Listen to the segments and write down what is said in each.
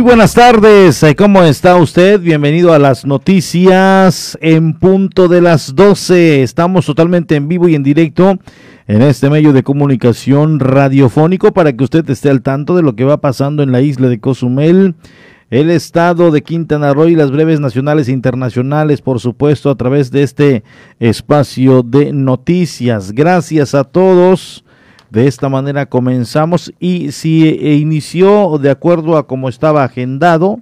Muy buenas tardes, eh, ¿cómo está usted? Bienvenido a las noticias en punto de las 12. Estamos totalmente en vivo y en directo en este medio de comunicación radiofónico para que usted esté al tanto de lo que va pasando en la isla de Cozumel, el estado de Quintana Roo y las breves nacionales e internacionales, por supuesto, a través de este espacio de noticias. Gracias a todos de esta manera comenzamos y si eh, inició de acuerdo a como estaba agendado,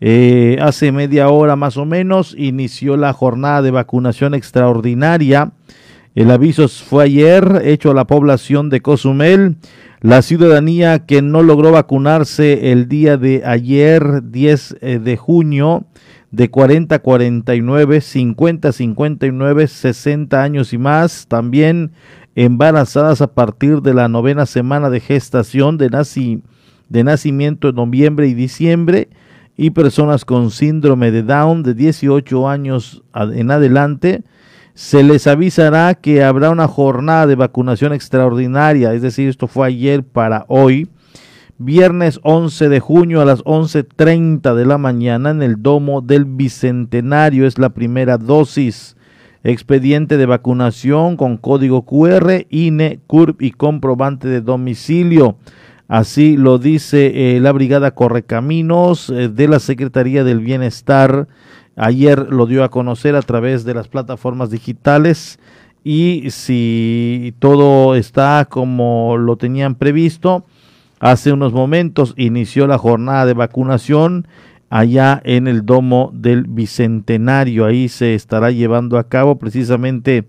eh, hace media hora más o menos, inició la jornada de vacunación extraordinaria. El aviso fue ayer hecho a la población de Cozumel. La ciudadanía que no logró vacunarse el día de ayer, 10 eh, de junio, de 40 a 49, 50 a 59, 60 años y más, también embarazadas a partir de la novena semana de gestación de, de nacimiento en noviembre y diciembre y personas con síndrome de Down de 18 años en adelante, se les avisará que habrá una jornada de vacunación extraordinaria, es decir, esto fue ayer para hoy, viernes 11 de junio a las 11.30 de la mañana en el Domo del Bicentenario, es la primera dosis expediente de vacunación con código QR, INE, CURP y comprobante de domicilio. Así lo dice eh, la Brigada Correcaminos eh, de la Secretaría del Bienestar. Ayer lo dio a conocer a través de las plataformas digitales y si todo está como lo tenían previsto, hace unos momentos inició la jornada de vacunación allá en el Domo del Bicentenario. Ahí se estará llevando a cabo precisamente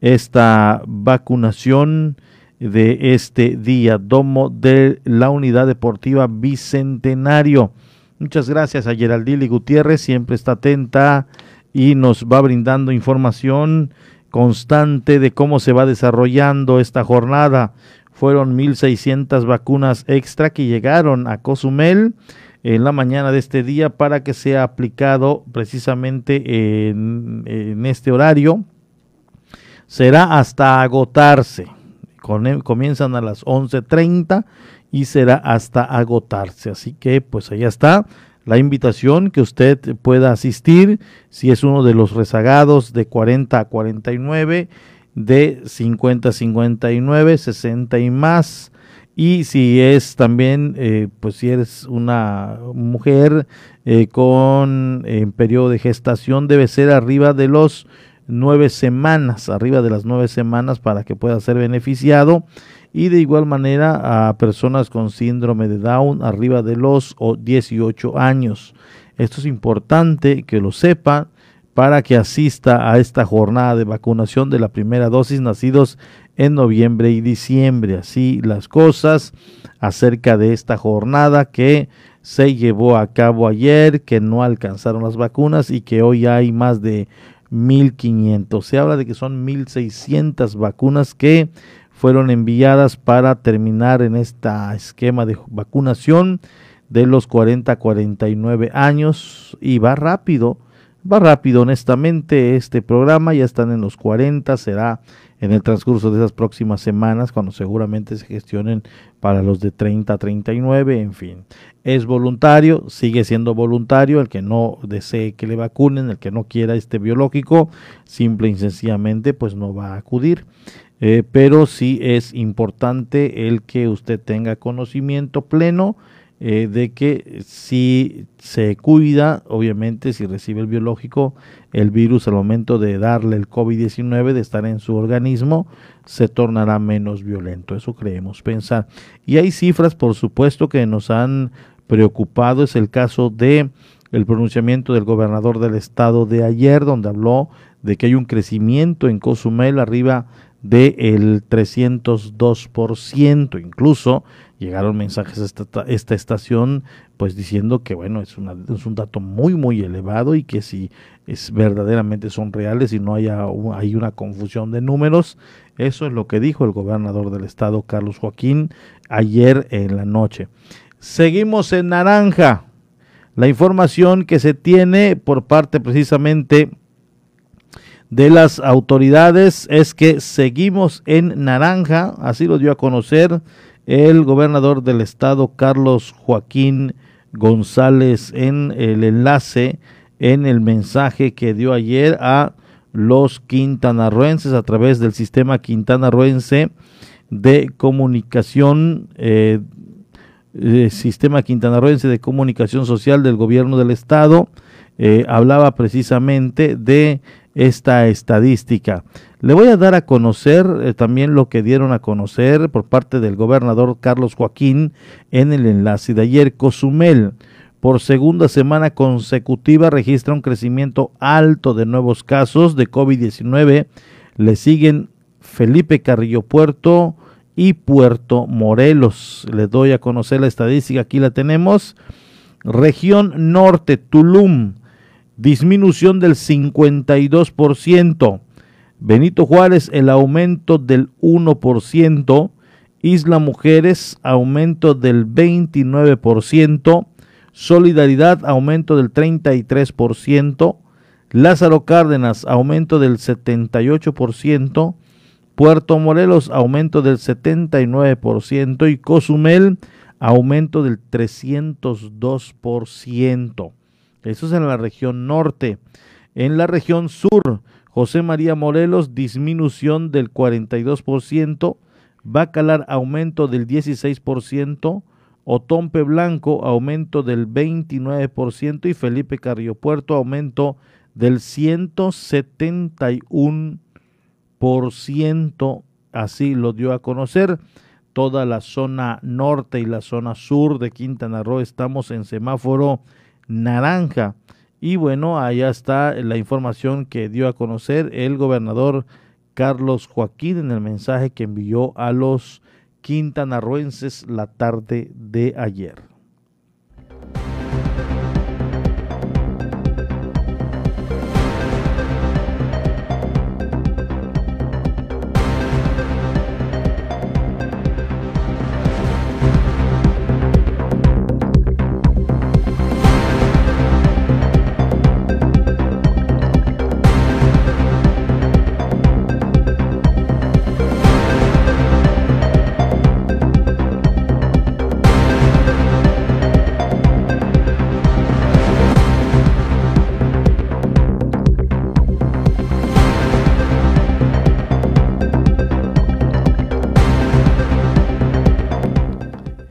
esta vacunación de este día, Domo de la Unidad Deportiva Bicentenario. Muchas gracias a Geraldine Gutiérrez, siempre está atenta y nos va brindando información constante de cómo se va desarrollando esta jornada. Fueron 1.600 vacunas extra que llegaron a Cozumel en la mañana de este día para que sea aplicado precisamente en, este horario. Será hasta agotarse. comienzan a las 11.30 y será hasta agotarse. Así que pues allá está la invitación que usted pueda asistir si es uno de los rezagados de 40 a 49, de 50 a 59, 60 y más y si es también, eh, pues si eres una mujer eh, con periodo de gestación, debe ser arriba de los nueve semanas, arriba de las nueve semanas para que pueda ser beneficiado. Y de igual manera a personas con síndrome de Down arriba de los 18 años. Esto es importante que lo sepa para que asista a esta jornada de vacunación de la primera dosis nacidos en noviembre y diciembre. Así las cosas acerca de esta jornada que se llevó a cabo ayer, que no alcanzaron las vacunas y que hoy hay más de 1.500. Se habla de que son 1.600 vacunas que fueron enviadas para terminar en este esquema de vacunación de los 40 a 49 años y va rápido, va rápido honestamente este programa, ya están en los 40, será en el transcurso de esas próximas semanas, cuando seguramente se gestionen para los de 30 a 39, en fin. Es voluntario, sigue siendo voluntario, el que no desee que le vacunen, el que no quiera este biológico, simple y sencillamente pues no va a acudir. Eh, pero sí es importante el que usted tenga conocimiento pleno eh, de que si se cuida, obviamente si recibe el biológico, el virus al momento de darle el COVID-19, de estar en su organismo, se tornará menos violento. Eso creemos pensar. Y hay cifras, por supuesto, que nos han preocupado. Es el caso de el pronunciamiento del gobernador del estado de ayer, donde habló de que hay un crecimiento en Cozumel arriba del 302%. Incluso llegaron mensajes a esta, estación pues diciendo que bueno, es, es un dato muy muy elevado y que si es verdaderamente son reales y no haya hay una confusión de números, eso es lo que dijo el gobernador del estado Carlos Joaquín ayer en la noche. Seguimos en naranja. La información que se tiene por parte precisamente de las autoridades es que seguimos en naranja, así lo dio a conocer el gobernador del estado Carlos Joaquín González en el enlace, en el mensaje que dio ayer a los quintanarroenses a través del sistema quintanarroense de comunicación, eh, eh, sistema quintanarroense de comunicación social del gobierno del estado, eh, hablaba precisamente de esta estadística. Le voy a dar a conocer también lo que dieron a conocer por parte del gobernador Carlos Joaquín en el enlace de ayer. Cozumel, por segunda semana consecutiva registra un crecimiento alto de nuevos casos de COVID-19. Le siguen Felipe Carrillo Puerto y Puerto Morelos. Les doy a conocer la estadística, aquí la tenemos. Región Norte, Tulum, disminución del 52%. Benito Juárez, el aumento del 1%. Isla Mujeres, aumento del 29%. Solidaridad, aumento del 33%. Lázaro Cárdenas, aumento del 78%. Puerto Morelos, aumento del 79%. Y Cozumel, aumento del 302%. Eso es en la región norte. En la región sur, José María Morelos, disminución del 42%. Bacalar, aumento del 16%. Otompe Blanco, aumento del 29% y Felipe Carrillo Puerto, aumento del 171%. Así lo dio a conocer toda la zona norte y la zona sur de Quintana Roo. Estamos en semáforo naranja. Y bueno, allá está la información que dio a conocer el gobernador Carlos Joaquín en el mensaje que envió a los quintanarroenses la tarde de ayer.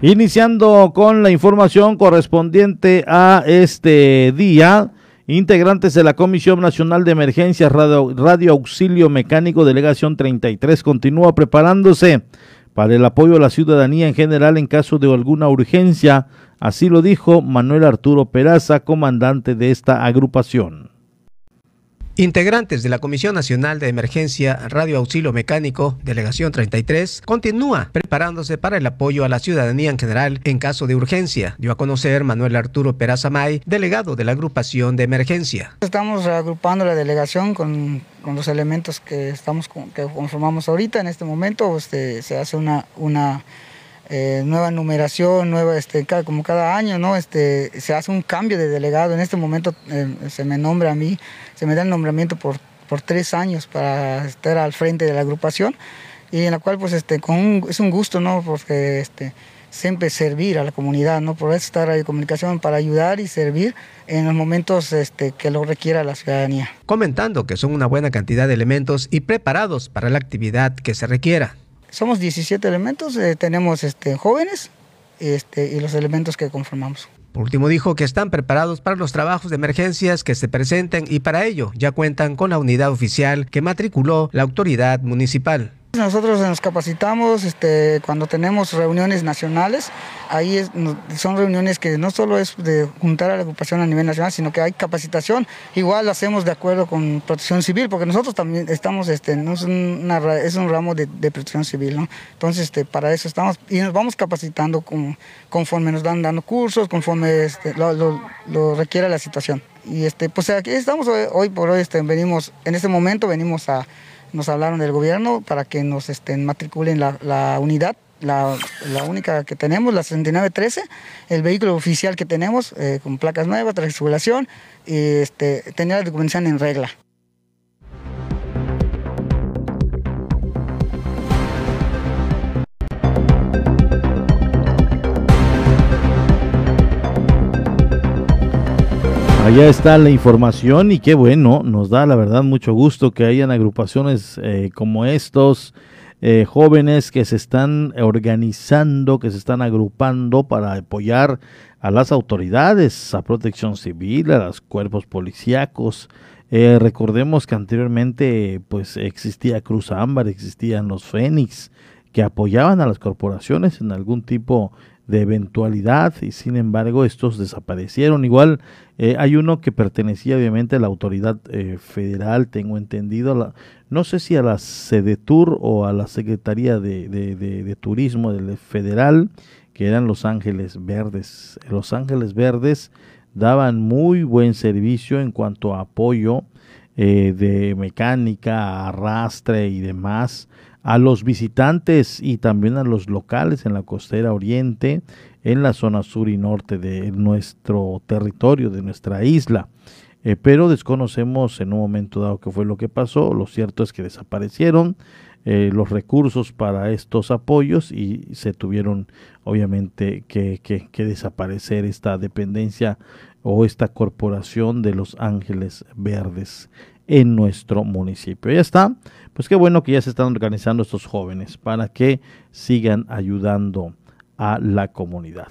Iniciando con la información correspondiente a este día, integrantes de la Comisión Nacional de Emergencias Radio, Radio, Auxilio Mecánico Delegación 33 continúa preparándose para el apoyo a la ciudadanía en general en caso de alguna urgencia, así lo dijo Manuel Arturo Peraza, comandante de esta agrupación. Integrantes de la Comisión Nacional de Emergencia Radio Auxilio Mecánico, Delegación 33, continúa preparándose para el apoyo a la ciudadanía en general en caso de urgencia, dio a conocer Manuel Arturo Perazamay, delegado de la agrupación de emergencia. Estamos agrupando la delegación con, los elementos que, estamos, que conformamos ahorita. En este momento este, se hace una, una eh, nueva numeración, nueva, este, como cada año, ¿no? Este, se hace un cambio de delegado. En este momento eh, se me nombra a mí, se me da el nombramiento por, por tres años para estar al frente de la agrupación y en la cual pues este, con es un gusto, ¿no? Porque este, siempre servir a la comunidad, ¿no? Por eso está Radio Comunicación, para ayudar y servir en los momentos este, que lo requiera la ciudadanía. Comentando que son una buena cantidad de elementos y preparados para la actividad que se requiera. Somos 17 elementos, eh, tenemos este, jóvenes este, y los elementos que conformamos. Por último, dijo que están preparados para los trabajos de emergencias que se presenten y para ello ya cuentan con la unidad oficial que matriculó la autoridad municipal. Nosotros nos capacitamos este, cuando tenemos reuniones nacionales, ahí son reuniones que no solo es de juntar a la agrupación a nivel nacional, sino que hay capacitación, igual lo hacemos de acuerdo con protección civil, porque nosotros también estamos, este, es, un ramo de, protección civil, ¿no? Entonces, este, para eso estamos y nos vamos capacitando conforme nos dan dando cursos, conforme este, lo, requiere la situación. Y este, pues aquí estamos hoy, por hoy, venimos, en este momento venimos a nos hablaron del gobierno para que nos estén matriculen la, unidad, la, única que tenemos, la 6913, el vehículo oficial que tenemos, eh, con placas nuevas, circulación, y este, tenía la documentación en regla. Allá está la información y qué bueno, nos da la verdad mucho gusto que hayan agrupaciones eh, como estos, eh, jóvenes que se están organizando, que se están agrupando para apoyar a las autoridades, a protección civil, a los cuerpos policíacos. Eh, recordemos que anteriormente pues existía Cruz Ámbar, existían los Fénix, que apoyaban a las corporaciones en algún tipo de eventualidad y sin embargo estos desaparecieron. Igual eh, hay uno que pertenecía obviamente a la autoridad eh, federal, tengo entendido, la, no sé si a la Sedetur o a la Secretaría de, de, Turismo del federal, que eran Los Ángeles Verdes. Los Ángeles Verdes daban muy buen servicio en cuanto a apoyo eh, de mecánica, arrastre y demás a los visitantes y también a los locales en la costera oriente, en la zona sur y norte de nuestro territorio, de nuestra isla. Eh, pero desconocemos en un momento dado qué fue lo que pasó. Lo cierto es que desaparecieron eh, los recursos para estos apoyos y se tuvieron obviamente que, que, que desaparecer esta dependencia o esta corporación de los Ángeles Verdes en nuestro municipio. Ya está, pues qué bueno que ya se están organizando estos jóvenes para que sigan ayudando a la comunidad.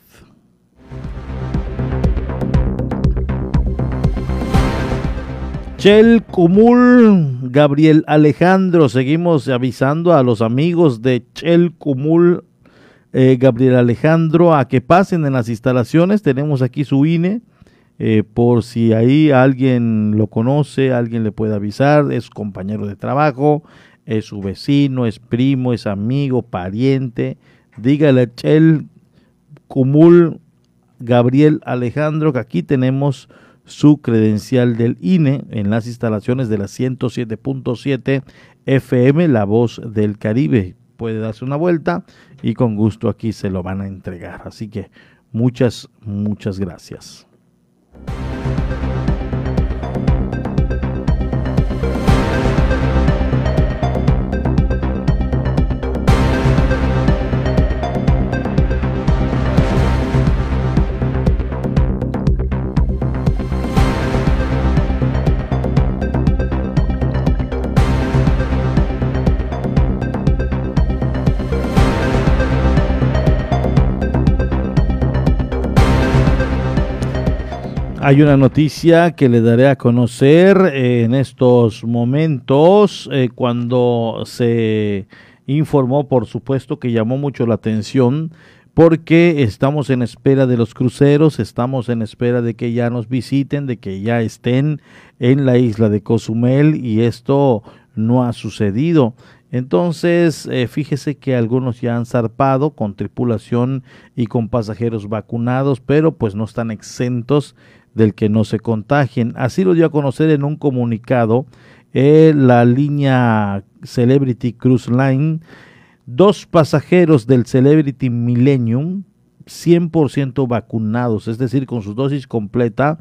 Chel Cumul, Gabriel Alejandro, seguimos avisando a los amigos de Chel Cumul, eh, Gabriel Alejandro, a que pasen en las instalaciones. Tenemos aquí su INE, eh, por si ahí alguien lo conoce, alguien le puede avisar, es compañero de trabajo, es su vecino, es primo, es amigo, pariente. Dígale a Chel Cumul Gabriel Alejandro que aquí tenemos su credencial del INE en las instalaciones de la 107.7 FM, La Voz del Caribe. Puede darse una vuelta y con gusto aquí se lo van a entregar. Así que muchas, muchas gracias. Hay una noticia que le daré a conocer eh, en estos momentos eh, cuando se informó, por supuesto, que llamó mucho la atención porque estamos en espera de los cruceros, estamos en espera de que ya nos visiten, de que ya estén en la isla de Cozumel y esto no ha sucedido. Entonces, eh, fíjese que algunos ya han zarpado con tripulación y con pasajeros vacunados, pero pues no están exentos del que no se contagien. Así lo dio a conocer en un comunicado eh, la línea Celebrity Cruise Line. Dos pasajeros del Celebrity Millennium, 100% vacunados, es decir, con su dosis completa,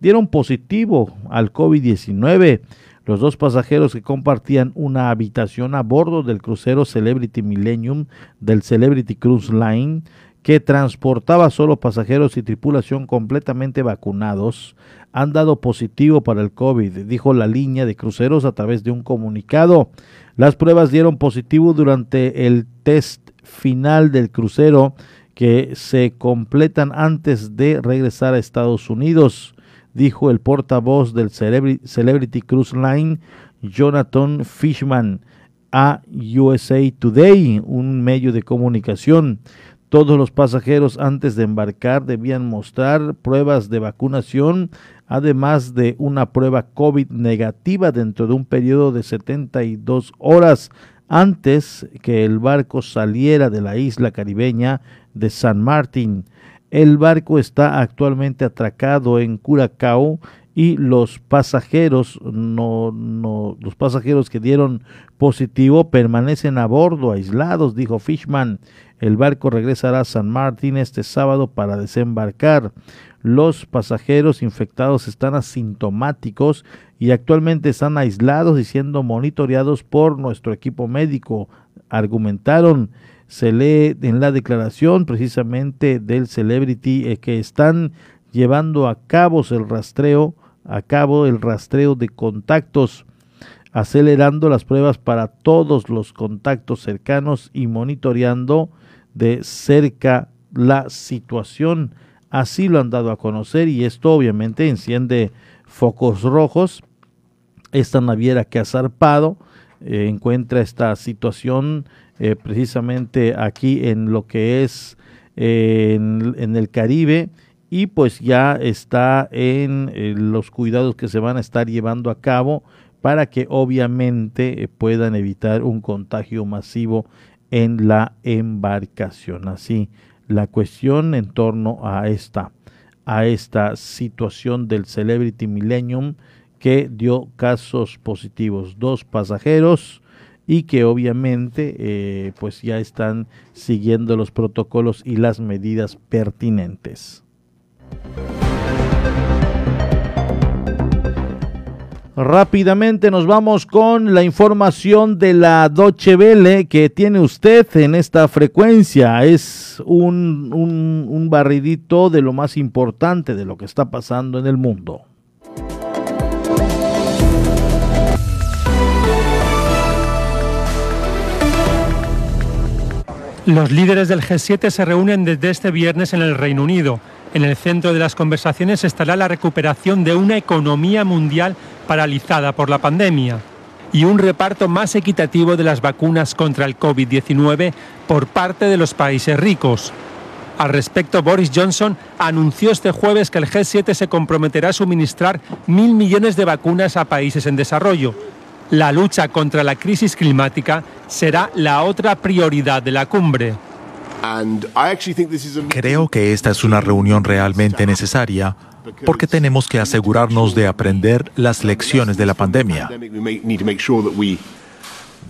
dieron positivo al COVID-19. Los dos pasajeros que compartían una habitación a bordo del crucero Celebrity Millennium del Celebrity Cruise Line que transportaba solo pasajeros y tripulación completamente vacunados, han dado positivo para el COVID, dijo la línea de cruceros a través de un comunicado. Las pruebas dieron positivo durante el test final del crucero que se completan antes de regresar a Estados Unidos, dijo el portavoz del Celebrity Cruise Line, Jonathan Fishman, a USA Today, un medio de comunicación. Todos los pasajeros antes de embarcar debían mostrar pruebas de vacunación, además de una prueba COVID negativa dentro de un periodo de 72 horas antes que el barco saliera de la isla caribeña de San Martín. El barco está actualmente atracado en Curacao y los pasajeros no, no, los pasajeros que dieron positivo permanecen a bordo aislados, dijo Fishman. El barco regresará a San Martín este sábado para desembarcar. Los pasajeros infectados están asintomáticos y actualmente están aislados y siendo monitoreados por nuestro equipo médico, argumentaron. Se lee en la declaración precisamente del Celebrity eh, que están llevando a cabo el rastreo, a cabo el rastreo de contactos, acelerando las pruebas para todos los contactos cercanos y monitoreando de cerca la situación. Así lo han dado a conocer y esto obviamente enciende focos rojos. Esta naviera que ha zarpado eh, encuentra esta situación eh, precisamente aquí en lo que es eh, en, el Caribe y pues ya está en los cuidados que se van a estar llevando a cabo para que obviamente puedan evitar un contagio masivo en la embarcación. Así, la cuestión en torno a esta, a esta situación del Celebrity Millennium que dio casos positivos, dos pasajeros y que obviamente eh, pues ya están siguiendo los protocolos y las medidas pertinentes. Rápidamente nos vamos con la información de la Doche Vele que tiene usted en esta frecuencia. Es un, un barridito de lo más importante de lo que está pasando en el mundo. Los líderes del G7 se reúnen desde este viernes en el Reino Unido. En el centro de las conversaciones estará la recuperación de una economía mundial paralizada por la pandemia y un reparto más equitativo de las vacunas contra el COVID-19 por parte de los países ricos. Al respecto, Boris Johnson anunció este jueves que el G7 se comprometerá a suministrar mil millones de vacunas a países en desarrollo, la lucha contra la crisis climática será la otra prioridad de la cumbre. Creo que esta es una reunión realmente necesaria porque tenemos que asegurarnos de aprender las lecciones de la pandemia,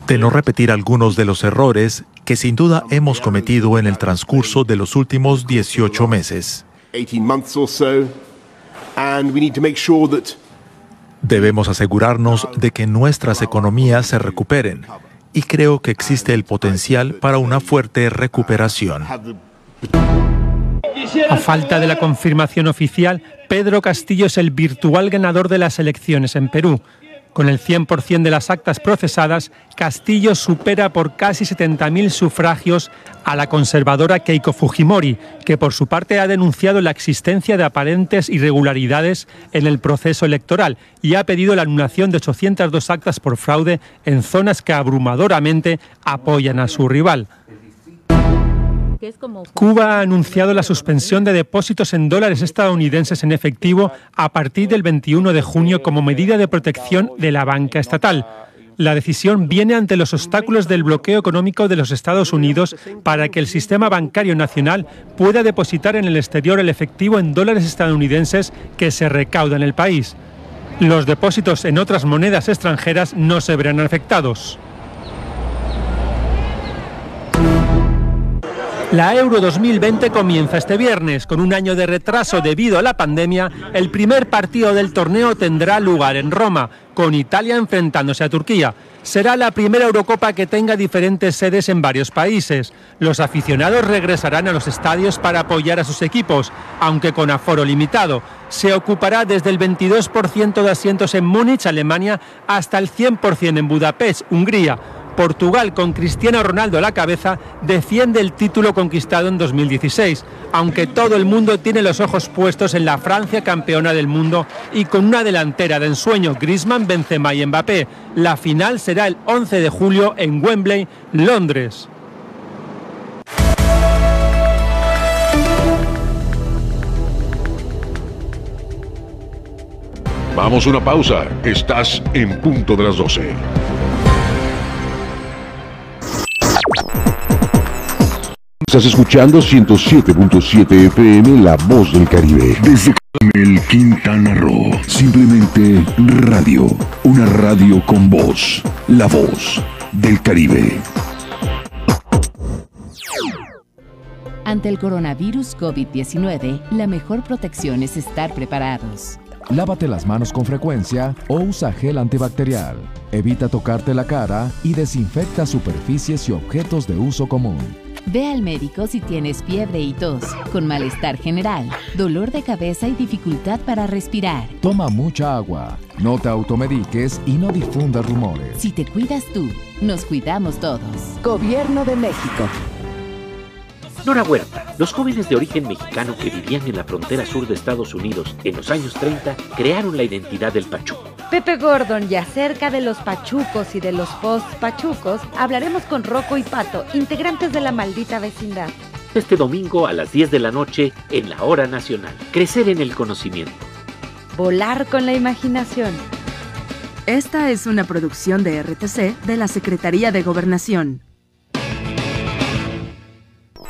de no repetir algunos de los errores que sin duda hemos cometido en el transcurso de los últimos 18 meses. Debemos asegurarnos de que nuestras economías se recuperen y creo que existe el potencial para una fuerte recuperación. A falta de la confirmación oficial, Pedro Castillo es el virtual ganador de las elecciones en Perú. Con el 100% de las actas procesadas, Castillo supera por casi 70.000 sufragios a la conservadora Keiko Fujimori, que por su parte ha denunciado la existencia de aparentes irregularidades en el proceso electoral y ha pedido la anulación de 802 actas por fraude en zonas que abrumadoramente apoyan a su rival. Cuba ha anunciado la suspensión de depósitos en dólares estadounidenses en efectivo a partir del 21 de junio como medida de protección de la banca estatal. La decisión viene ante los obstáculos del bloqueo económico de los Estados Unidos para que el sistema bancario nacional pueda depositar en el exterior el efectivo en dólares estadounidenses que se recauda en el país. Los depósitos en otras monedas extranjeras no se verán afectados. La Euro 2020 comienza este viernes. Con un año de retraso debido a la pandemia, el primer partido del torneo tendrá lugar en Roma, con Italia enfrentándose a Turquía. Será la primera Eurocopa que tenga diferentes sedes en varios países. Los aficionados regresarán a los estadios para apoyar a sus equipos, aunque con aforo limitado. Se ocupará desde el 22% de asientos en Múnich, Alemania, hasta el 100% en Budapest, Hungría Portugal, con Cristiano Ronaldo a la cabeza, defiende el título conquistado en 2016, aunque todo el mundo tiene los ojos puestos en la Francia campeona del mundo y con una delantera de ensueño, Griezmann, Benzema y Mbappé. La final será el 11 de julio en Wembley, Londres. Vamos a una pausa. Estás en punto de las 12. Estás escuchando 107.7 FM La Voz del Caribe. Desde el Quintana Roo. Simplemente radio. Una radio con voz. La Voz del Caribe. Ante el coronavirus COVID-19, la mejor protección es estar preparados. Lávate las manos con frecuencia o usa gel antibacterial. Evita tocarte la cara y desinfecta superficies y objetos de uso común. Ve al médico si tienes fiebre y tos, con malestar general, dolor de cabeza y dificultad para respirar. Toma mucha agua, no te automediques y no difundas rumores. Si te cuidas tú, nos cuidamos todos. Gobierno de México. Nora Huerta, los jóvenes de origen mexicano que vivían en la frontera sur de Estados Unidos en los años 30 crearon la identidad del pachuco. Pepe Gordon y acerca de los pachucos y de los post-pachucos hablaremos con Rocco y Pato, integrantes de la maldita vecindad. Este domingo a las 10 de la noche en la Hora Nacional. Crecer en el conocimiento. Volar con la imaginación. Esta es una producción de RTC de la Secretaría de Gobernación.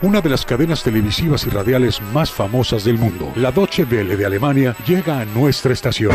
Una de las cadenas televisivas y radiales más famosas del mundo, la Deutsche Welle de Alemania, llega a nuestra estación.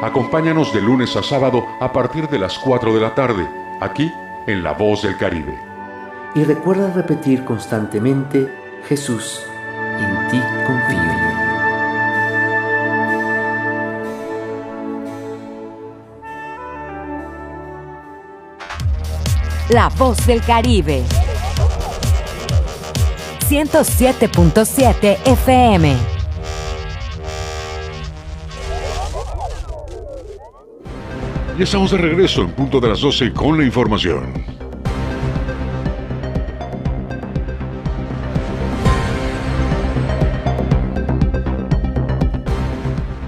Acompáñanos de lunes a sábado a partir de las 4 de la tarde, aquí en La Voz del Caribe. Y recuerda repetir constantemente, Jesús, en ti confío. La Voz del Caribe. 107.7 FM. Y estamos de regreso en punto de las 12 con la información.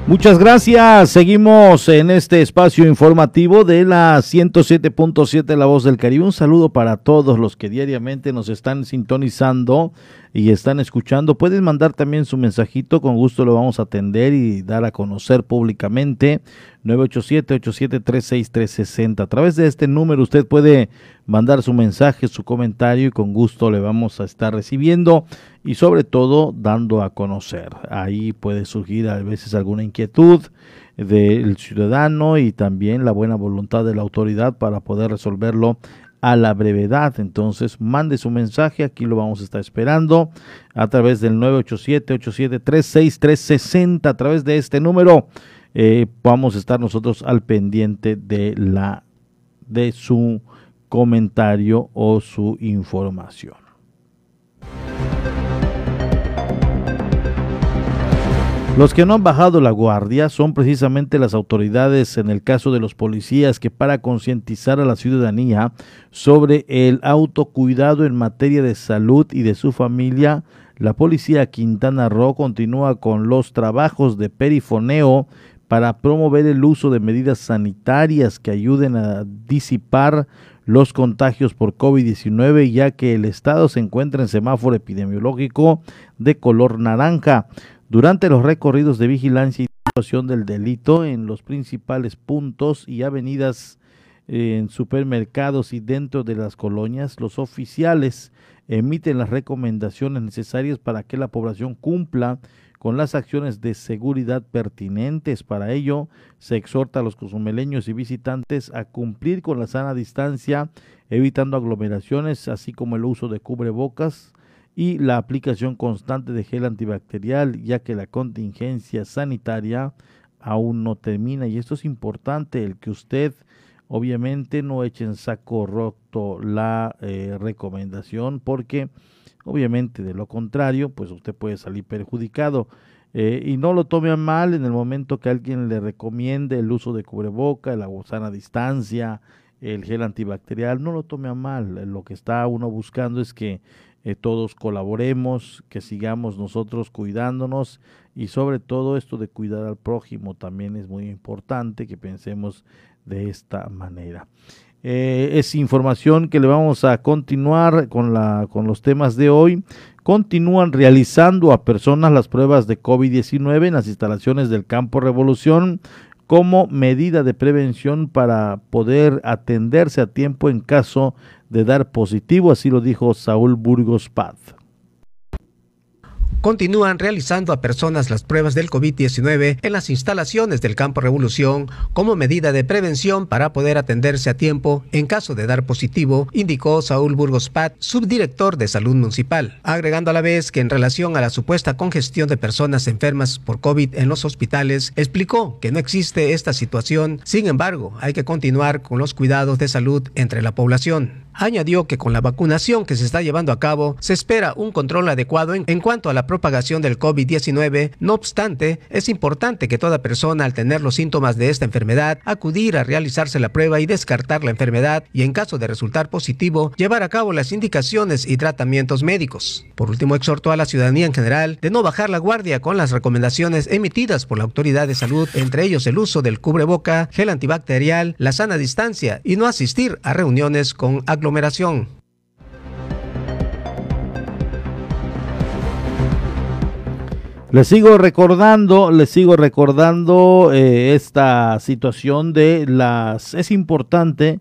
Muchas gracias. Seguimos en este espacio informativo de la 107.7 La Voz del Caribe. Un saludo para todos los que diariamente nos están sintonizando y están escuchando. Pueden mandar también su mensajito, con gusto lo vamos a atender y dar a conocer públicamente. 987-873-6360. A través de este número usted puede mandar su mensaje, su comentario y con gusto le vamos a estar recibiendo y sobre todo dando a conocer. Ahí puede surgir a veces alguna inquietud del ciudadano y también la buena voluntad de la autoridad para poder resolverlo a la brevedad. Entonces, mande su mensaje, aquí lo vamos a estar esperando a través del 987-873-6360, a través de este número. Eh, vamos a estar nosotros al pendiente de la de su comentario o su información. Los que no han bajado la guardia son precisamente las autoridades en el caso de los policías que para concientizar a la ciudadanía sobre el autocuidado en materia de salud y de su familia, la policía Quintana Roo continúa con los trabajos de perifoneo para promover el uso de medidas sanitarias que ayuden a disipar los contagios por COVID-19, ya que el estado se encuentra en semáforo epidemiológico de color naranja. Durante los recorridos de vigilancia y situación del delito en los principales puntos y avenidas en supermercados y dentro de las colonias, los oficiales emiten las recomendaciones necesarias para que la población cumpla con las acciones de seguridad pertinentes. Para ello, se exhorta a los cozumeleños y visitantes a cumplir con la sana distancia, evitando aglomeraciones, así como el uso de cubrebocas y la aplicación constante de gel antibacterial, ya que la contingencia sanitaria aún no termina y esto es importante, el que usted obviamente no eche en saco roto la eh, recomendación porque obviamente de lo contrario pues usted puede salir perjudicado eh, y no lo tome mal en el momento que alguien le recomiende el uso de cubreboca, la sana distancia, el gel antibacterial, no lo tome a mal. Lo que está uno buscando es que eh, todos colaboremos, que sigamos nosotros cuidándonos y sobre todo esto de cuidar al prójimo también es muy importante que pensemos de esta manera. Eh, es información que le vamos a continuar con, la, con los temas de hoy. Continúan realizando a personas las pruebas de COVID-19 en las instalaciones del Campo Revolución como medida de prevención para poder atenderse a tiempo en caso de dar positivo, así lo dijo Saúl Burgos Paz continúan realizando a personas las pruebas del COVID-19 en las instalaciones del Campo Revolución como medida de prevención para poder atenderse a tiempo en caso de dar positivo, indicó Saúl Burgos Pat, subdirector de Salud Municipal, agregando a la vez que en relación a la supuesta congestión de personas enfermas por COVID en los hospitales, explicó que no existe esta situación, sin embargo, hay que continuar con los cuidados de salud entre la población. Añadió que con la vacunación que se está llevando a cabo se espera un control adecuado en, en cuanto a la propagación del COVID-19. No obstante, es importante que toda persona al tener los síntomas de esta enfermedad acudir a realizarse la prueba y descartar la enfermedad y en caso de resultar positivo llevar a cabo las indicaciones y tratamientos médicos. Por último, exhortó a la ciudadanía en general de no bajar la guardia con las recomendaciones emitidas por la autoridad de salud, entre ellos el uso del cubreboca, gel antibacterial, la sana distancia y no asistir a reuniones con aglomeración. Les sigo recordando, les sigo recordando eh, esta situación de las... Es importante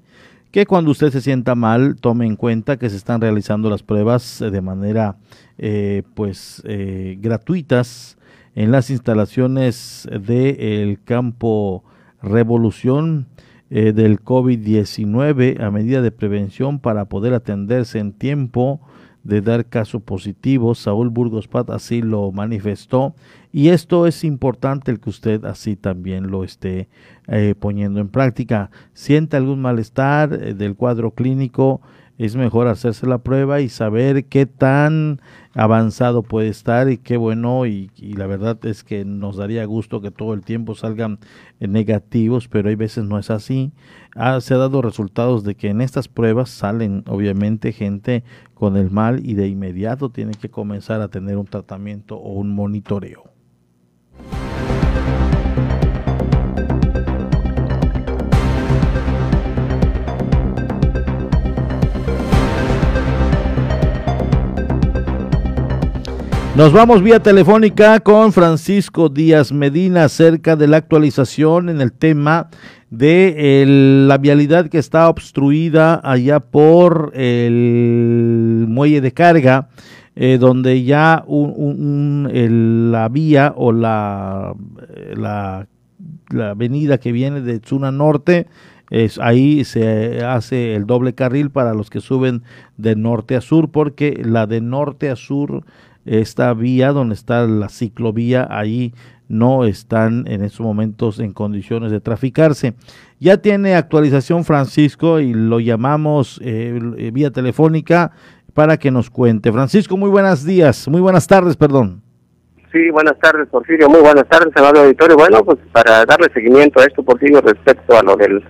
que cuando usted se sienta mal, tome en cuenta que se están realizando las pruebas de manera, eh, pues, eh, gratuitas en las instalaciones del campo Revolución eh, del COVID-19 a medida de prevención para poder atenderse en tiempo de dar caso positivo. Saúl Burgos Pat así lo manifestó y esto es importante el que usted así también lo esté eh, poniendo en práctica. Siente algún malestar eh, del cuadro clínico, es mejor hacerse la prueba y saber qué tan avanzado puede estar y qué bueno y, la verdad es que nos daría gusto que todo el tiempo salgan negativos, pero hay veces no es así. Ah, se ha dado resultados de que en estas pruebas salen obviamente gente con el mal y de inmediato tiene que comenzar a tener un tratamiento o un monitoreo. Nos vamos vía telefónica con Francisco Díaz Medina acerca de la actualización en el tema de la vialidad que está obstruida allá por el muelle de carga, eh, donde ya la vía o la, la, la, avenida que viene de Zona Norte, es, ahí se hace el doble carril para los que suben de norte a sur, porque la de norte a sur esta vía donde está la ciclovía ahí no están en estos momentos en condiciones de traficarse. Ya tiene actualización Francisco y lo llamamos eh, vía telefónica para que nos cuente. Francisco, muy buenos días, muy buenas tardes, perdón. Sí, buenas tardes, Porfirio, muy buenas tardes, amable auditorio. Bueno, pues para darle seguimiento a esto, Porfirio, respecto a lo del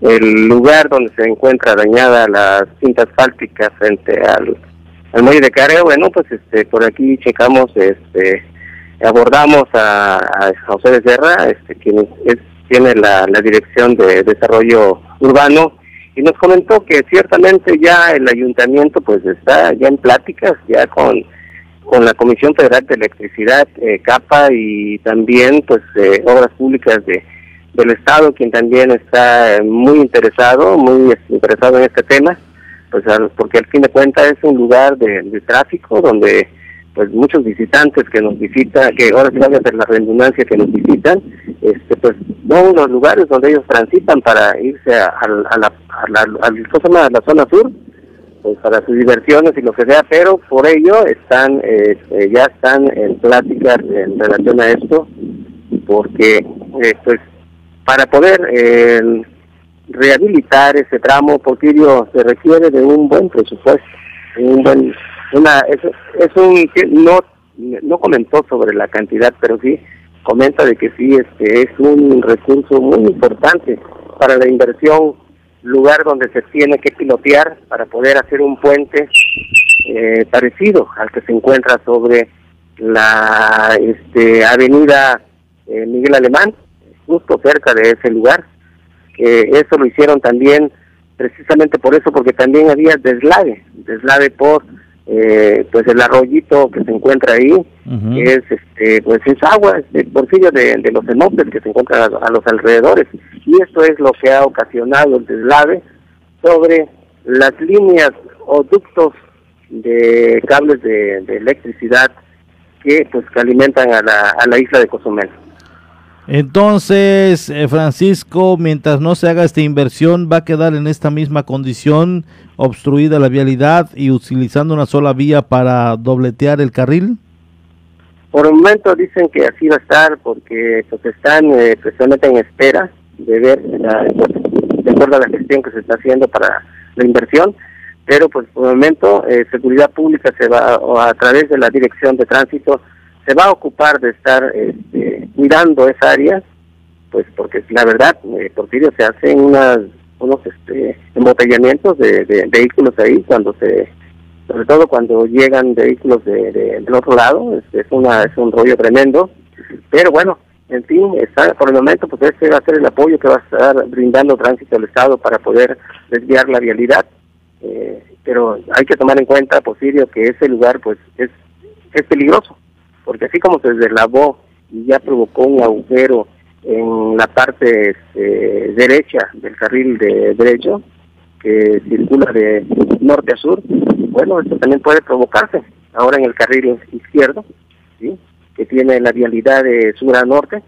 el lugar donde se encuentra dañada la cinta asfáltica frente al el muelle de carga, bueno, pues este, por aquí checamos, este, abordamos a, José de Serra, este, quien es, tiene la, dirección de desarrollo urbano, y nos comentó que ciertamente ya el ayuntamiento pues está ya en pláticas, ya con, con la Comisión Federal de Electricidad, eh, CAPA, y también pues eh, Obras Públicas de del Estado, quien también está muy interesado, muy interesado en este tema pues porque al fin de cuentas es un lugar de, tráfico donde pues muchos visitantes que nos visitan, que ahora sí van a hacer la redundancia que nos visitan, este pues son los lugares donde ellos transitan para irse a, la, a la, a la zona sur, pues para sus diversiones y lo que sea, pero por ello están, este, ya están en pláticas en relación a esto porque eh, pues para poder eh, rehabilitar ese tramo, Porfirio, se requiere de un buen presupuesto, un buen, una, es, es un, no, no comentó sobre la cantidad, pero sí comenta de que sí, este es un recurso muy importante para la inversión, lugar donde se tiene que pilotear para poder hacer un puente eh, parecido al que se encuentra sobre la este, avenida eh, Miguel Alemán, justo cerca de ese lugar. Eso lo hicieron también precisamente por eso, porque también había deslave, deslave por eh, pues el arroyito que se encuentra ahí, que es este pues es agua, es bolsillo de, de los cenotes que se encuentran a, los alrededores. Y esto es lo que ha ocasionado el deslave sobre las líneas o ductos de cables de, electricidad que pues que alimentan a la, a la isla de Cozumel. Entonces, eh, Francisco, mientras no se haga esta inversión, va a quedar en esta misma condición, obstruida la vialidad y utilizando una sola vía para dobletear el carril. Por el momento dicen que así va a estar porque pues, están eh, precisamente en espera de ver, de acuerdo a la gestión que se está haciendo para la inversión, pero pues por el momento eh, Seguridad Pública se va, a través de la Dirección de Tránsito, se va a ocupar de estar este, cuidando esa área, pues porque la verdad, eh, Porfirio, se hacen unas, unos este, embotellamientos de, vehículos ahí cuando se, sobre todo cuando llegan vehículos de, del otro lado, es, es, una, es un rollo tremendo, pero bueno, en fin, está, por el momento, pues ese va a ser el apoyo que va a estar brindando tránsito al Estado para poder desviar la vialidad. Eh, pero hay que tomar en cuenta, Porfirio, que ese lugar, pues, es, es peligroso porque así como se deslavó y ya provocó un agujero en la parte este, derecha del carril de derecho que circula de norte a sur, bueno, esto también puede provocarse ahora en el carril izquierdo, que tiene la vialidad de sur a norte,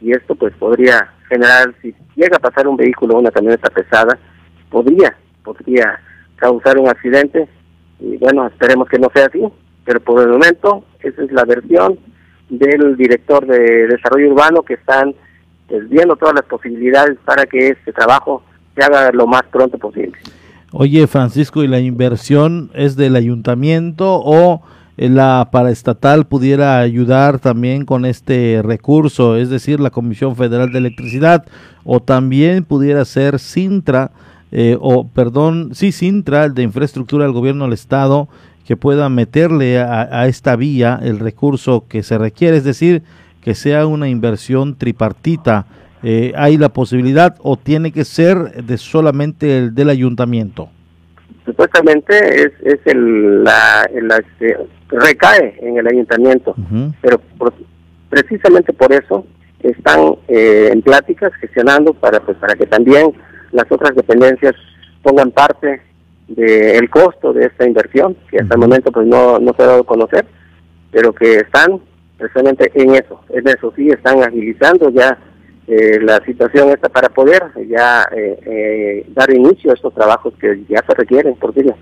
y esto pues podría generar, si llega a pasar un vehículo una camioneta pesada, podría, podría causar un accidente, y bueno, esperemos que no sea así, pero por el momento esa es la versión del director de desarrollo urbano que están pues, viendo todas las posibilidades para que este trabajo se haga lo más pronto posible. Oye, Francisco, ¿y la inversión es del ayuntamiento o la paraestatal pudiera ayudar también con este recurso, es decir, la Comisión Federal de Electricidad, o también pudiera ser Sintra, eh, o perdón, sí, Sintra, de Infraestructura del Gobierno del Estado, que pueda meterle a, esta vía el recurso que se requiere, es decir, que sea una inversión tripartita. Eh, ¿Hay la posibilidad o tiene que ser de solamente el del ayuntamiento? Supuestamente es, es el, la, este, recae en el ayuntamiento, pero precisamente por eso están eh, en pláticas gestionando para pues para que también las otras dependencias pongan parte del costo de esta inversión, que hasta el momento pues no, no se ha dado a conocer, pero que están precisamente en eso, en eso sí están agilizando ya eh, la situación esta para poder ya eh, eh, dar inicio a estos trabajos que ya se requieren, por día.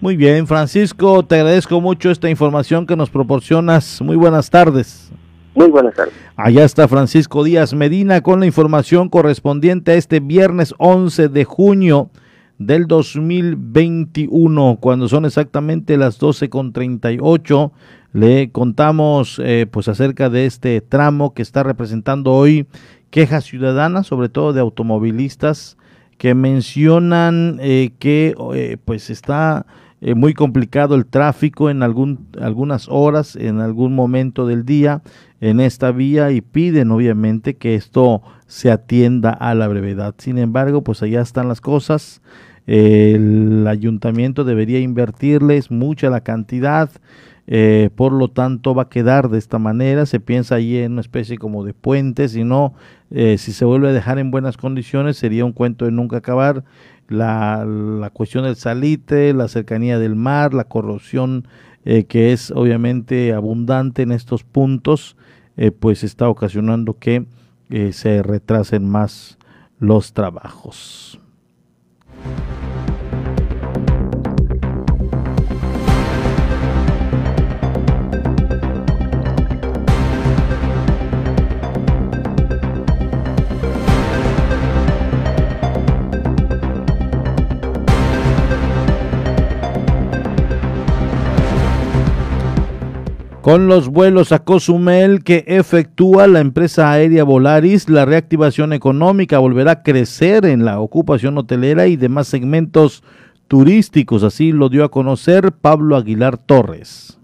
Muy bien, Francisco, te agradezco mucho esta información que nos proporcionas. Muy buenas tardes. Muy buenas tardes. Allá está Francisco Díaz Medina con la información correspondiente a este viernes 11 de junio del 2021, cuando son exactamente las 12.38. Le contamos eh, pues acerca de este tramo que está representando hoy quejas ciudadanas, sobre todo de automovilistas, que mencionan eh, que eh, pues está muy complicado el tráfico en algún, algunas horas, en algún momento del día en esta vía y piden obviamente que esto se atienda a la brevedad. Sin embargo, pues allá están las cosas. El ayuntamiento debería invertirles mucha la cantidad, eh, por lo tanto va a quedar de esta manera, se piensa ahí en una especie como de puente, si no, eh, si se vuelve a dejar en buenas condiciones sería un cuento de nunca acabar, la, la cuestión del salite, la cercanía del mar, la corrosión eh, que es obviamente abundante en estos puntos, pues está ocasionando que se retrasen más los trabajos. Con los vuelos a Cozumel que efectúa la empresa aérea Volaris, la reactivación económica volverá a crecer en la ocupación hotelera y demás segmentos turísticos. Así lo dio a conocer Pablo Aguilar Torres.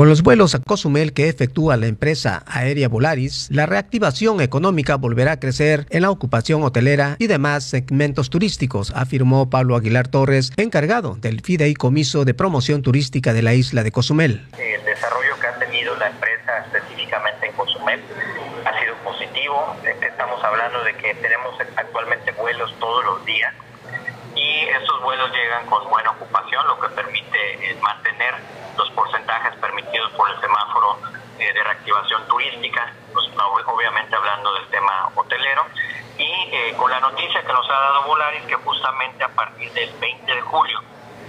Con los vuelos a Cozumel que efectúa la empresa aérea Volaris, la reactivación económica volverá a crecer en la ocupación hotelera y demás segmentos turísticos, afirmó Pablo Aguilar Torres, encargado del Fideicomiso de Promoción Turística de la isla de Cozumel. El desarrollo que ha tenido la empresa específicamente en Cozumel ha sido positivo. Estamos hablando de que tenemos actualmente vuelos todos los días y estos vuelos llegan con buena ocupación, lo que permite eh, mantener los porcentajes por el semáforo eh, de reactivación turística, pues, obviamente hablando del tema hotelero, y eh, con la noticia que nos ha dado Volaris que justamente a partir del 20 de julio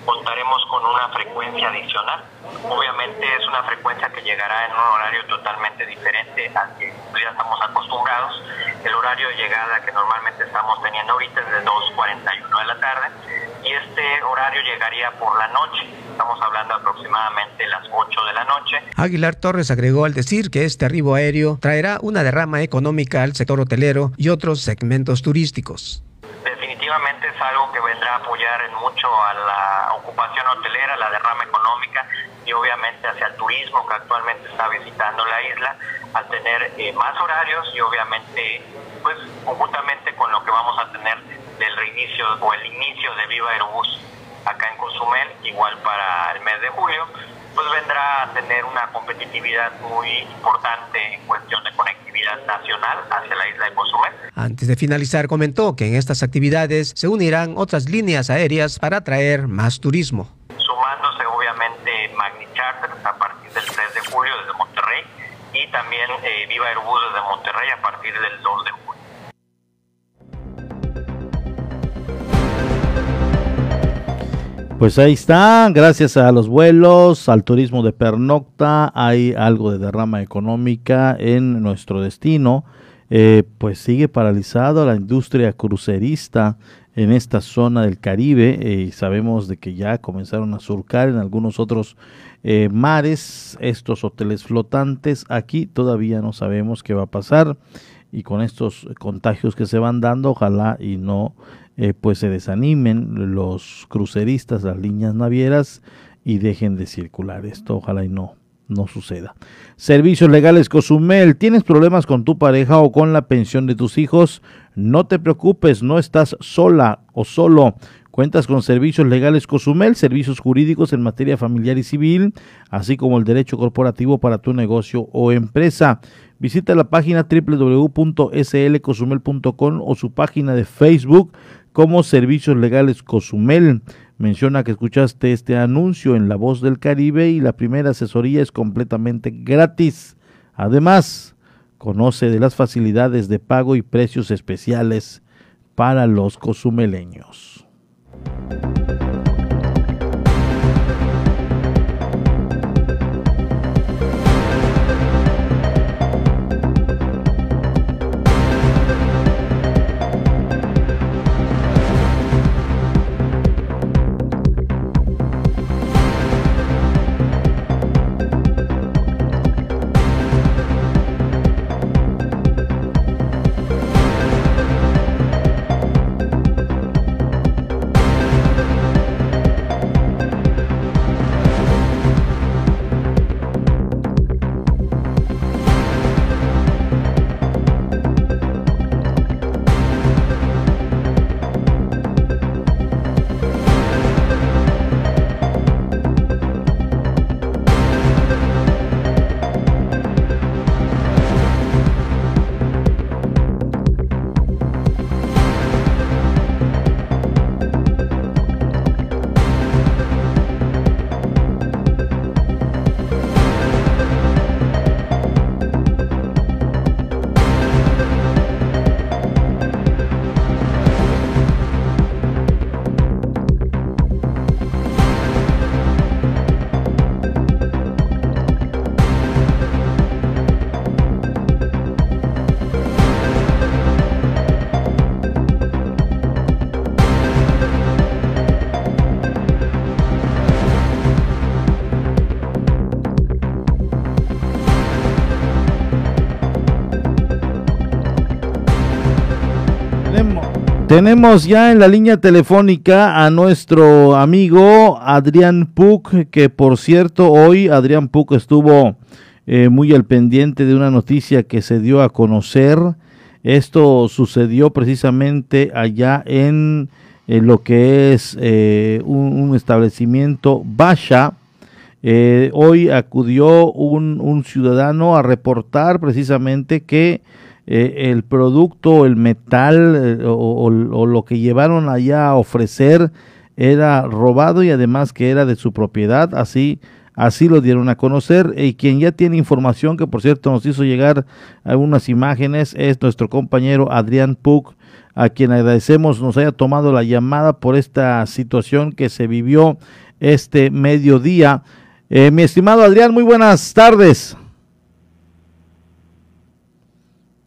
contaremos con una frecuencia adicional. Obviamente es una frecuencia que llegará en un horario totalmente diferente al que ya estamos acostumbrados. El horario de llegada que normalmente estamos teniendo ahorita es de 2.41 de la tarde y este horario llegaría por la noche. Estamos hablando aproximadamente las 8 de la noche. Aguilar Torres agregó al decir que este arribo aéreo traerá una derrama económica al sector hotelero y otros segmentos turísticos definitivamente es algo que vendrá a apoyar en mucho a la ocupación hotelera, la derrama económica y obviamente hacia el turismo que actualmente está visitando la isla, al tener eh, más horarios y obviamente pues conjuntamente con lo que vamos a tener del reinicio o el inicio de Viva Aerobús acá en Cozumel, igual para el mes de julio, pues vendrá a tener una competitividad muy importante en cuestión de conectividad nacional hacia la isla de Cozumel. Antes de finalizar, comentó que en estas actividades se unirán otras líneas aéreas para atraer más turismo. Sumándose obviamente Magni Charter a partir del 3 de julio desde Monterrey y también eh, Viva Aerobús desde Monterrey a partir del 2 de julio. Pues ahí está, gracias a los vuelos, al turismo de pernocta, hay algo de derrama económica en nuestro destino. Eh, pues sigue paralizado la industria crucerista en esta zona del Caribe eh, y sabemos de que ya comenzaron a surcar en algunos otros eh, mares estos hoteles flotantes. Aquí todavía no sabemos qué va a pasar y con estos contagios que se van dando, ojalá y no eh, pues se desanimen los cruceristas, las líneas navieras y dejen de circular. Esto ojalá y no, no suceda. Servicios legales Cozumel. ¿Tienes problemas con tu pareja o con la pensión de tus hijos? No te preocupes, no estás sola o solo. Cuentas con servicios legales Cozumel, servicios jurídicos en materia familiar y civil, así como el derecho corporativo para tu negocio o empresa. Visita la página www.slcozumel.com o su página de Facebook como Servicios Legales Cozumel. Menciona que escuchaste este anuncio en La Voz del Caribe y la primera asesoría es completamente gratis. Además, conoce de las facilidades de pago y precios especiales para los cozumeleños. Tenemos ya en la línea telefónica a nuestro amigo Adrián Puc, que por cierto hoy Adrián Puc estuvo eh, muy al pendiente de una noticia que se dio a conocer. Esto sucedió precisamente allá en, lo que es eh, un, establecimiento Basha. Eh, hoy acudió un, un ciudadano a reportar precisamente que eh, el producto, el metal eh, o, lo que llevaron allá a ofrecer era robado y además que era de su propiedad, así así lo dieron a conocer y quien ya tiene información que por cierto nos hizo llegar algunas imágenes es nuestro compañero Adrián Puc a quien agradecemos nos haya tomado la llamada por esta situación que se vivió este mediodía. Eh, mi estimado Adrián, muy buenas tardes.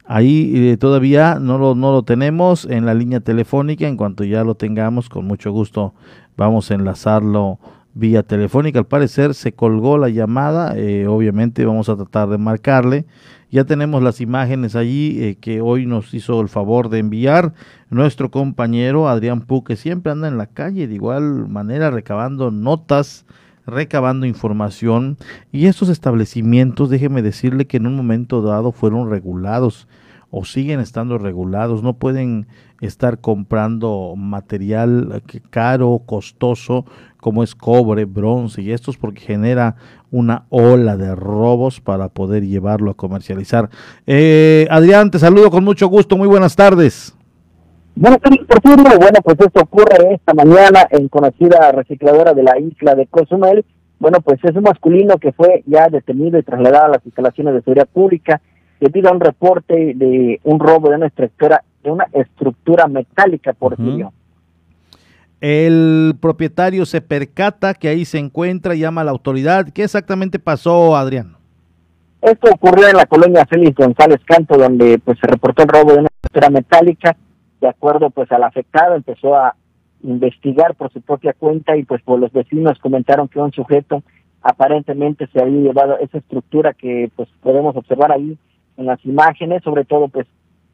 Ahí eh, todavía no lo, no lo tenemos en la línea telefónica. En cuanto ya lo tengamos, con mucho gusto vamos a enlazarlo vía telefónica. Al parecer se colgó la llamada. Eh, obviamente vamos a tratar de marcarle. Ya tenemos las imágenes allí eh, que hoy nos hizo el favor de enviar nuestro compañero Adrián Pu, que siempre anda en la calle de igual manera recabando notas recabando información y estos establecimientos, déjeme decirle que en un momento dado fueron regulados o siguen estando regulados, no pueden estar comprando material caro, costoso, como es cobre, bronce y estos porque genera una ola de robos para poder llevarlo a comercializar. Eh, Adrián, te saludo con mucho gusto, muy buenas tardes. Bueno, Porfirio, bueno, pues esto ocurre esta mañana en conocida recicladora de la isla de Cozumel. Bueno, pues es un masculino que fue ya detenido y trasladado a las instalaciones de seguridad pública debido a un reporte de un robo de una estructura, de una estructura metálica, Porfirio. El propietario se percata que ahí se encuentra, llama a la autoridad. ¿Qué exactamente pasó, Adrián? Esto ocurrió en la colonia Félix González Canto, donde pues se reportó el robo de una estructura metálica de acuerdo pues al afectado, empezó a investigar por su propia cuenta y pues por los vecinos comentaron que un sujeto aparentemente se había llevado esa estructura que pues podemos observar ahí en las imágenes, sobre todo pues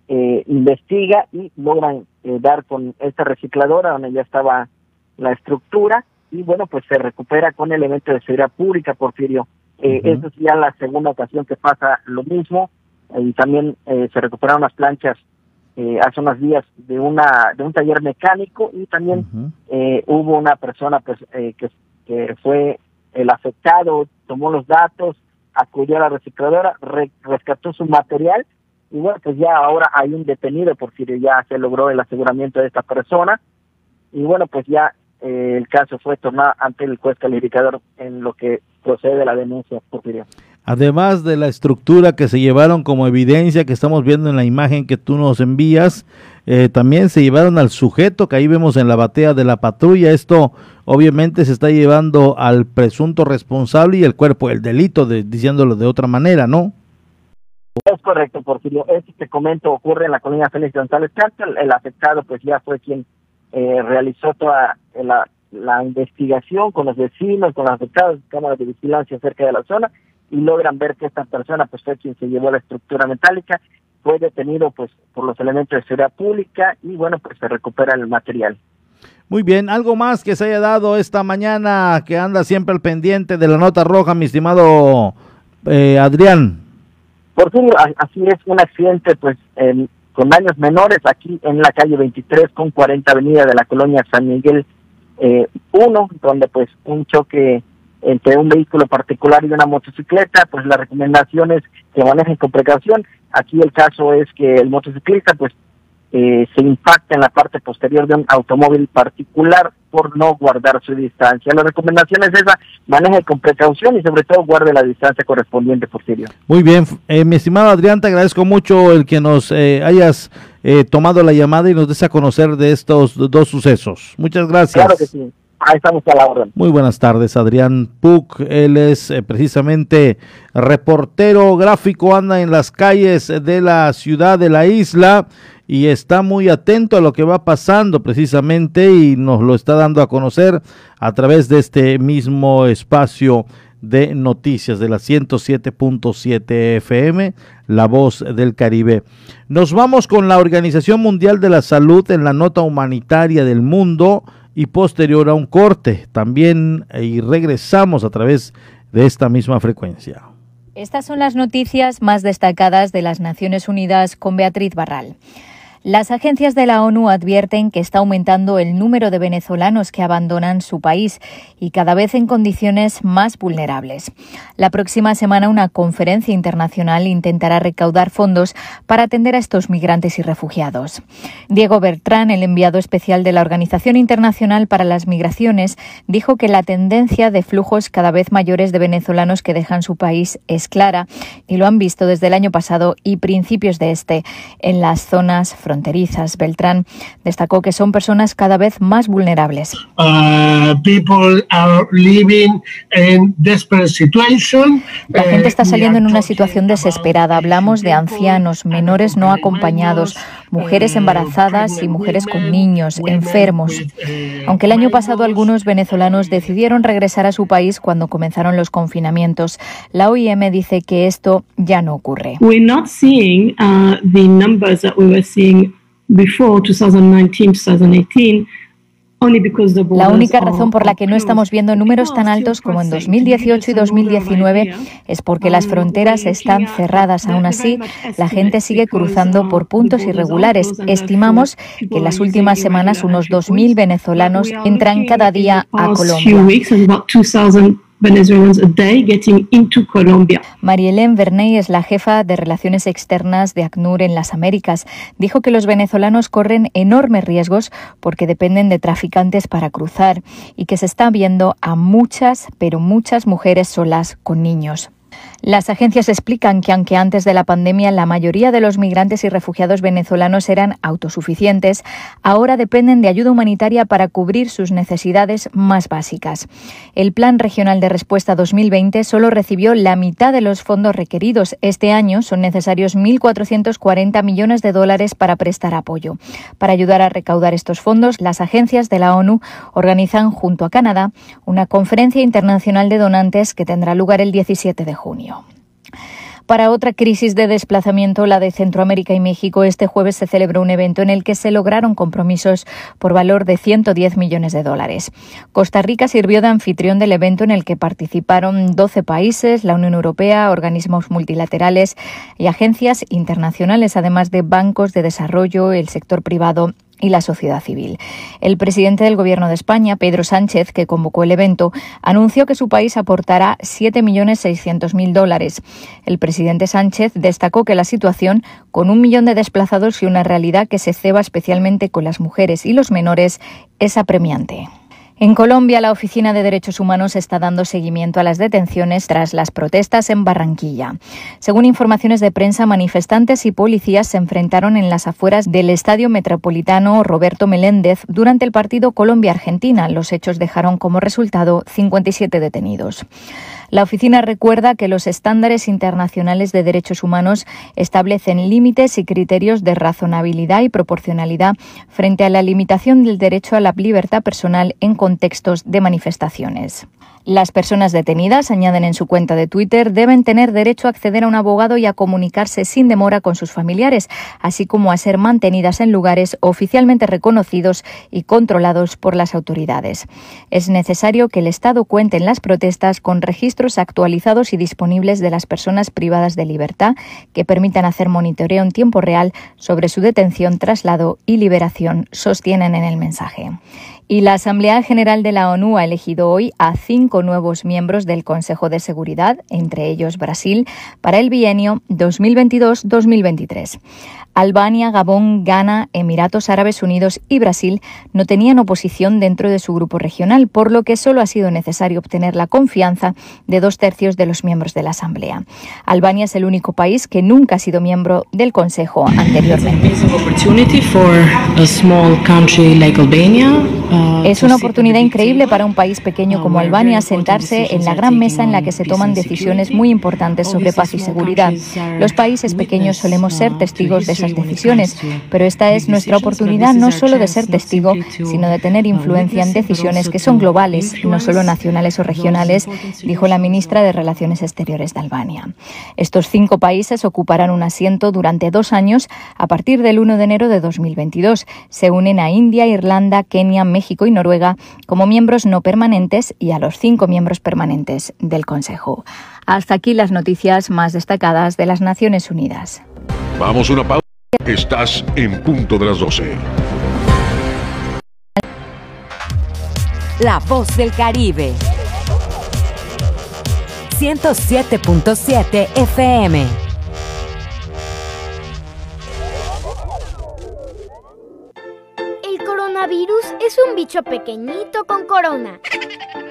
eh, investiga y logran eh, dar con esta recicladora donde ya estaba la estructura. Y bueno pues se recupera con elementos de seguridad pública, Porfirio. Eh, Esa es ya la segunda ocasión que pasa lo mismo. Y también eh, se recuperaron las planchas eh, hace unos días de una de un taller mecánico y también eh, hubo una persona pues eh, que, que fue el afectado tomó los datos acudió a la recicladora rescató su material y bueno pues ya ahora hay un detenido por si ya se logró el aseguramiento de esta persona y bueno pues ya el caso fue tomado ante el juez calificador en lo que procede la denuncia Porfirio. Además de la estructura que se llevaron como evidencia que estamos viendo en la imagen que tú nos envías, eh, también se llevaron al sujeto que ahí vemos en la batea de la patrulla. Esto obviamente se está llevando al presunto responsable y el cuerpo el delito, de, diciéndolo de otra manera, ¿no? Es correcto, Porfirio. Este que comento ocurre en la colonia Félix González Cárcel. El afectado pues ya fue quien eh, realizó toda la, la investigación con los vecinos, con los afectados, cámaras de vigilancia cerca de la zona y logran ver que esta persona pues fue quien se llevó la estructura metálica, fue detenido pues por los elementos de seguridad pública y bueno pues se recupera el material. Muy bien, algo más que se haya dado esta mañana que anda siempre al pendiente de la nota roja, mi estimado eh, Adrián. Por fin, así es, un accidente pues con daños menores aquí en la calle 23 con 40 avenida de la colonia San Miguel eh, 1, donde pues un choque entre un vehículo particular y una motocicleta, pues la recomendación es que manejen con precaución. Aquí el caso es que el motociclista pues eh, se impacta en la parte posterior de un automóvil particular por no guardar su distancia. La recomendación es esa, maneje con precaución y sobre todo guarde la distancia correspondiente posterior. Muy bien, eh, mi estimado Adrián, te agradezco mucho el que nos eh, hayas tomado la llamada y nos des a conocer de estos dos sucesos. Muchas gracias. Claro que sí. Ahí estamos a la orden. Muy buenas tardes, Adrián Puc. Él es eh, precisamente reportero gráfico, anda en las calles de la ciudad de la isla y está muy atento a lo que va pasando precisamente y nos lo está dando a conocer a través de este mismo espacio de noticias de la 107.7 FM, La Voz del Caribe. Nos vamos con la Organización Mundial de la Salud en la nota humanitaria del mundo y posterior a un corte. También y regresamos a través de esta misma frecuencia. Estas son las noticias más destacadas de las Naciones Unidas con Beatriz Barral. Las agencias de la ONU advierten que está aumentando el número de venezolanos que abandonan su país y cada vez en condiciones más vulnerables. La próxima semana una conferencia internacional intentará recaudar fondos para atender a estos migrantes y refugiados. Diego Bertrán, el enviado especial de la Organización Internacional para las Migraciones, dijo que la tendencia de flujos cada vez mayores de venezolanos que dejan su país es clara y lo han visto desde el año pasado y principios de este en las zonas fronterizas. Beltrán destacó que son personas cada vez más vulnerables. Uh, La gente está saliendo en una situación desesperada. Hablamos de ancianos, menores no acompañados, mujeres embarazadas y mujeres con niños, enfermos. Aunque el año pasado algunos venezolanos decidieron regresar a su país cuando comenzaron los confinamientos, la OIM dice que esto ya no ocurre. We're not seeing uh, the numbers that we were seeing before 2019, 2018. La única razón por la que no estamos viendo números tan altos como en 2018 y 2019 es porque las fronteras están cerradas. Aún así, la gente sigue cruzando por puntos irregulares. Estimamos que en las últimas semanas unos 2.000 venezolanos entran cada día a Colombia. Venezuelans a day getting into Colombia. Marielén Verney es la jefa de Relaciones Externas de ACNUR en las Américas. Dijo que los venezolanos corren enormes riesgos porque dependen de traficantes para cruzar y que se está viendo a muchas, pero muchas mujeres solas con niños. Las agencias explican que aunque antes de la pandemia la mayoría de los migrantes y refugiados venezolanos eran autosuficientes, ahora dependen de ayuda humanitaria para cubrir sus necesidades más básicas. El Plan Regional de Respuesta 2020 solo recibió la mitad de los fondos requeridos. Este año son necesarios 1.440 millones de dólares para prestar apoyo. Para ayudar a recaudar estos fondos, las agencias de la ONU organizan junto a Canadá una conferencia internacional de donantes que tendrá lugar el 17 de junio. Para otra crisis de desplazamiento, la de Centroamérica y México, este jueves se celebró un evento en el que se lograron compromisos por valor de 110 millones de dólares. Costa Rica sirvió de anfitrión del evento en el que participaron 12 países, la Unión Europea, organismos multilaterales y agencias internacionales, además de bancos de desarrollo, el sector privado y la sociedad civil. El presidente del Gobierno de España, Pedro Sánchez, que convocó el evento, anunció que su país aportará 7.600.000 dólares. El presidente Sánchez destacó que la situación, con un millón de desplazados y una realidad que se ceba especialmente con las mujeres y los menores, es apremiante. En Colombia, la Oficina de Derechos Humanos está dando seguimiento a las detenciones tras las protestas en Barranquilla. Según informaciones de prensa, manifestantes y policías se enfrentaron en las afueras del Estadio Metropolitano Roberto Meléndez durante el partido Colombia-Argentina. Los hechos dejaron como resultado 57 detenidos. La oficina recuerda que los estándares internacionales de derechos humanos establecen límites y criterios de razonabilidad y proporcionalidad frente a la limitación del derecho a la libertad personal en contextos de manifestaciones. Las personas detenidas, añaden en su cuenta de Twitter, deben tener derecho a acceder a un abogado y a comunicarse sin demora con sus familiares, así como a ser mantenidas en lugares oficialmente reconocidos y controlados por las autoridades. Es necesario que el Estado cuente en las protestas con registros actualizados y disponibles de las personas privadas de libertad que permitan hacer monitoreo en tiempo real sobre su detención, traslado y liberación, sostienen en el mensaje. Y la Asamblea General de la ONU ha elegido hoy a cinco nuevos miembros del Consejo de Seguridad, entre ellos Brasil, para el bienio 2022-2023. Albania, Gabón, Ghana, Emiratos Árabes Unidos y Brasil no tenían oposición dentro de su grupo regional, por lo que solo ha sido necesario obtener la confianza de dos tercios de los miembros de la Asamblea. Albania es el único país que nunca ha sido miembro del Consejo anteriormente. Es una oportunidad increíble para un país pequeño como Albania sentarse en la gran mesa en la que se toman decisiones muy importantes sobre paz y seguridad. Los países pequeños solemos ser testigos de esas decisiones, pero esta es nuestra oportunidad no solo de ser testigo, sino de tener influencia en decisiones que son globales, no solo nacionales o regionales, dijo la ministra de Relaciones Exteriores de Albania. Estos cinco países ocuparán un asiento durante dos años a partir del 1 de enero de 2022. Se unen a India, Irlanda, Kenia, México y Noruega como miembros no permanentes y a los cinco miembros permanentes del Consejo. Hasta aquí las noticias más destacadas de las Naciones Unidas. Vamos a una pausa. Estás en punto de las 12. La voz del Caribe. 107.7 FM. El coronavirus es un bicho pequeñito con corona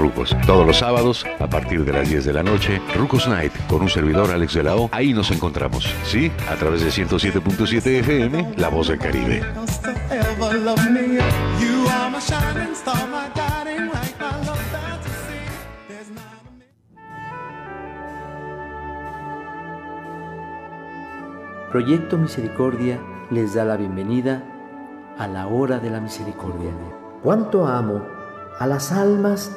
rucos. Todos los sábados, a partir de las 10 de la noche, Rucos Night, con un servidor Alex de la O. Ahí nos encontramos, ¿sí? A través de 107.7 FM, La Voz del Caribe. Proyecto Misericordia les da la bienvenida a la hora de la misericordia. ¿Cuánto amo a las almas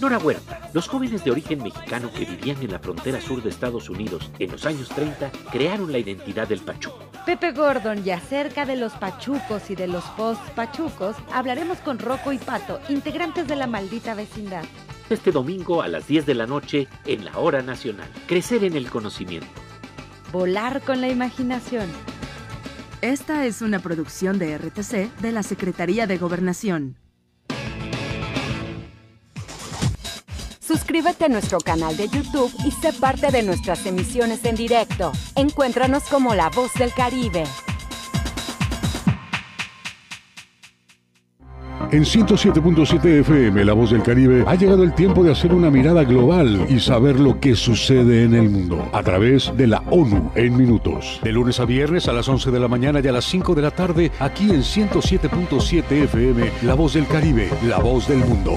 Nora Huerta, los jóvenes de origen mexicano que vivían en la frontera sur de Estados Unidos en los años 30 crearon la identidad del pachuco. Pepe Gordon y acerca de los pachucos y de los post-pachucos hablaremos con Rocco y Pato, integrantes de la maldita vecindad. Este domingo a las 10 de la noche en la Hora Nacional. Crecer en el conocimiento. Volar con la imaginación. Esta es una producción de RTC de la Secretaría de Gobernación. Suscríbete a nuestro canal de YouTube y sé parte de nuestras emisiones en directo. Encuéntranos como La Voz del Caribe. En 107.7 FM, La Voz del Caribe, ha llegado el tiempo de hacer una mirada global y saber lo que sucede en el mundo a través de la ONU en minutos. De lunes a viernes a las 11 de la mañana y a las 5 de la tarde, aquí en 107.7 FM, La Voz del Caribe, La Voz del Mundo.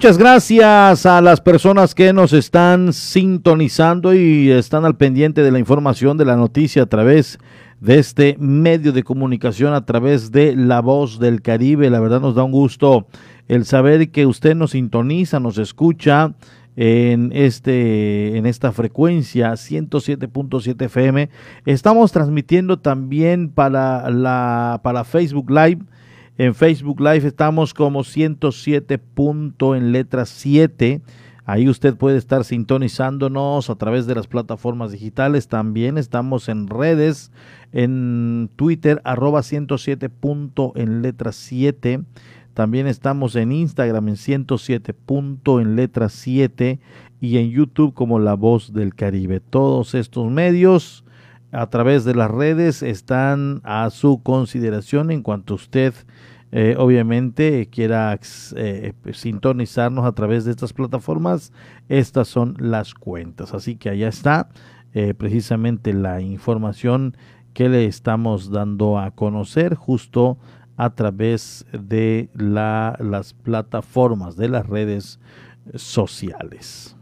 Muchas gracias a las personas que nos están sintonizando y están al pendiente de la información de la noticia a través de este medio de comunicación, a través de La Voz del Caribe. La verdad nos da un gusto el saber que usted nos sintoniza, nos escucha en este en esta frecuencia 107.7 FM. Estamos transmitiendo también para la para Facebook Live en Facebook Live estamos como 107 punto en letra 7. Ahí usted puede estar sintonizándonos a través de las plataformas digitales. También estamos en redes, en Twitter, arroba 107 punto en letra 7. También estamos en Instagram en 107 punto en letra 7 y en YouTube como La Voz del Caribe. Todos estos medios a través de las redes están a su consideración en cuanto usted eh, obviamente quiera eh, sintonizarnos a través de estas plataformas, estas son las cuentas. Así que allá está eh, precisamente la información que le estamos dando a conocer justo a través de la, las plataformas de las redes sociales.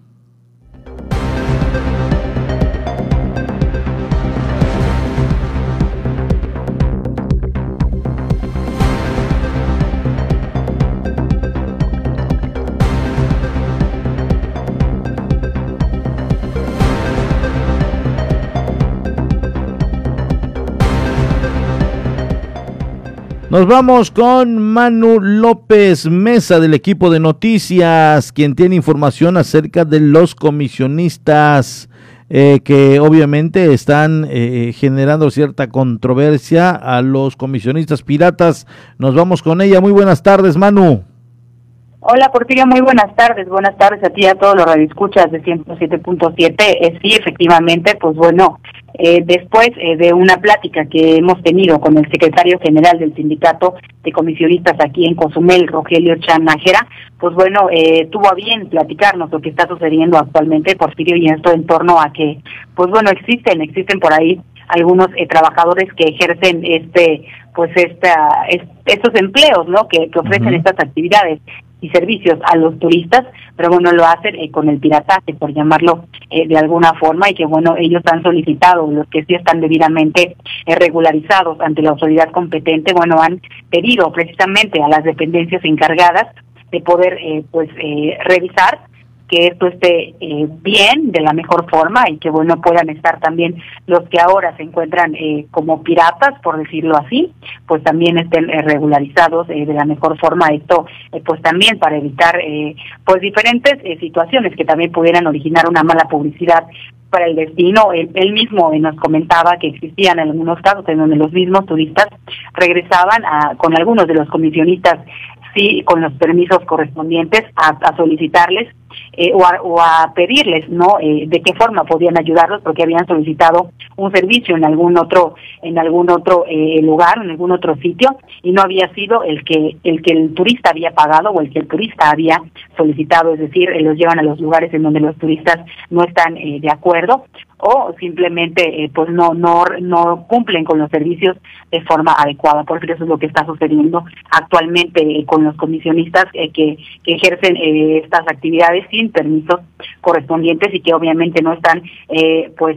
Nos vamos con Manu López Mesa del equipo de noticias, quien tiene información acerca de los comisionistas eh, que obviamente están eh, generando cierta controversia a los comisionistas piratas. Nos vamos con ella. Muy buenas tardes, Manu. Hola Porfirio, muy buenas tardes. Buenas tardes a ti y a todos los radioescuchas de 107.7. Eh, sí, efectivamente, pues bueno, eh, después eh, de una plática que hemos tenido con el secretario general del sindicato de comisionistas aquí en Cozumel, Rogelio Chanajera, pues bueno, eh, tuvo a bien platicarnos lo que está sucediendo actualmente, Porfirio, y esto en torno a que, pues bueno, existen, existen por ahí algunos eh, trabajadores que ejercen este pues esta estos empleos no que, que ofrecen estas actividades y servicios a los turistas, pero bueno, lo hacen eh, con el pirataje, por llamarlo eh, de alguna forma, y que bueno, ellos han solicitado, los que sí están debidamente eh, regularizados ante la autoridad competente, bueno, han pedido precisamente a las dependencias encargadas de poder pues revisar que esto esté eh, bien, de la mejor forma y que bueno puedan estar también los que ahora se encuentran eh, como piratas, por decirlo así, pues también estén eh, regularizados de la mejor forma. Esto pues también para evitar pues diferentes situaciones que también pudieran originar una mala publicidad para el destino. Él, él mismo nos comentaba que existían algunos casos en donde los mismos turistas regresaban a, con algunos de los comisionistas sí con los permisos correspondientes a solicitarles eh, o, a, pedirles, ¿no? Eh, de qué forma podían ayudarlos porque habían solicitado un servicio en algún otro, en algún otro eh, lugar, en algún otro sitio y no había sido el que el que el turista había pagado o el que el turista había solicitado, es decir, los llevan a los lugares en donde los turistas no están de acuerdo o simplemente eh, pues no no no cumplen con los servicios de forma adecuada porque eso es lo que está sucediendo actualmente eh, con los comisionistas eh, que, que, ejercen estas actividades sin permisos correspondientes y que obviamente no están pues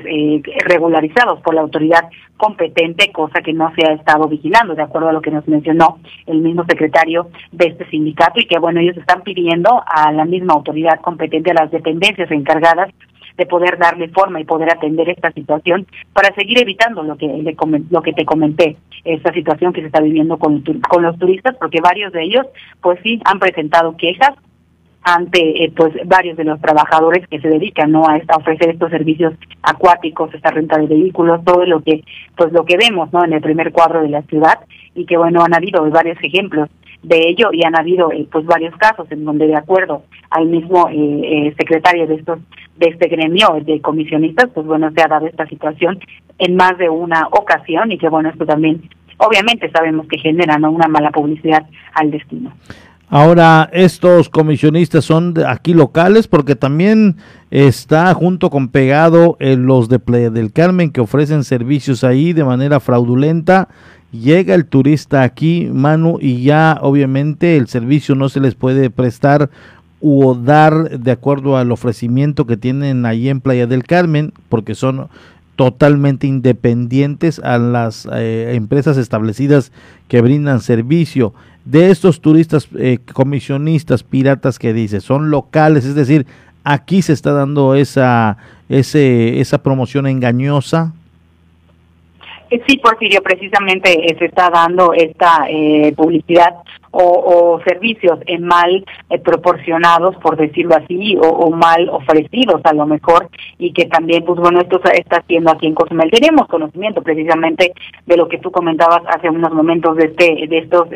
regularizados por la autoridad competente cosa que no se ha estado vigilando de acuerdo a lo que nos mencionó el mismo secretario de este sindicato y que bueno ellos están pidiendo a la misma autoridad competente a las dependencias encargadas de poder darle forma y poder atender esta situación para seguir evitando lo que le, lo que te comenté, esta situación que se está viviendo con, con los turistas, porque varios de ellos, pues sí, han presentado quejas ante eh, pues varios de los trabajadores que se dedican no a, esta, ofrecer estos servicios acuáticos esta renta de vehículos todo lo que pues lo que vemos no en el primer cuadro de la ciudad. Y que bueno han habido varios ejemplos de ello y han habido eh, pues varios casos en donde de acuerdo al mismo eh, eh, secretario de estos de este gremio de comisionistas pues bueno se ha dado esta situación en más de una ocasión. Y que bueno esto también obviamente sabemos que genera una mala publicidad al destino Ahora, estos comisionistas son aquí locales porque también está junto con pegado los de Playa del Carmen que ofrecen servicios ahí de manera fraudulenta llega el turista aquí, Manu, y ya obviamente el servicio no se les puede prestar o dar de acuerdo al ofrecimiento que tienen ahí en Playa del Carmen, porque son totalmente independientes a las eh, empresas establecidas que brindan servicio. De estos turistas eh, comisionistas piratas que dice, son locales, es decir, aquí se está dando esa, ese, esa promoción engañosa. Sí, Porfirio, precisamente eh, se está dando esta eh, publicidad o, servicios en mal eh, proporcionados, por decirlo así, o, mal ofrecidos a lo mejor, y que también, pues bueno, esto está haciendo aquí en Cozumel. Tenemos conocimiento precisamente de lo que tú comentabas hace unos momentos de, este, de estos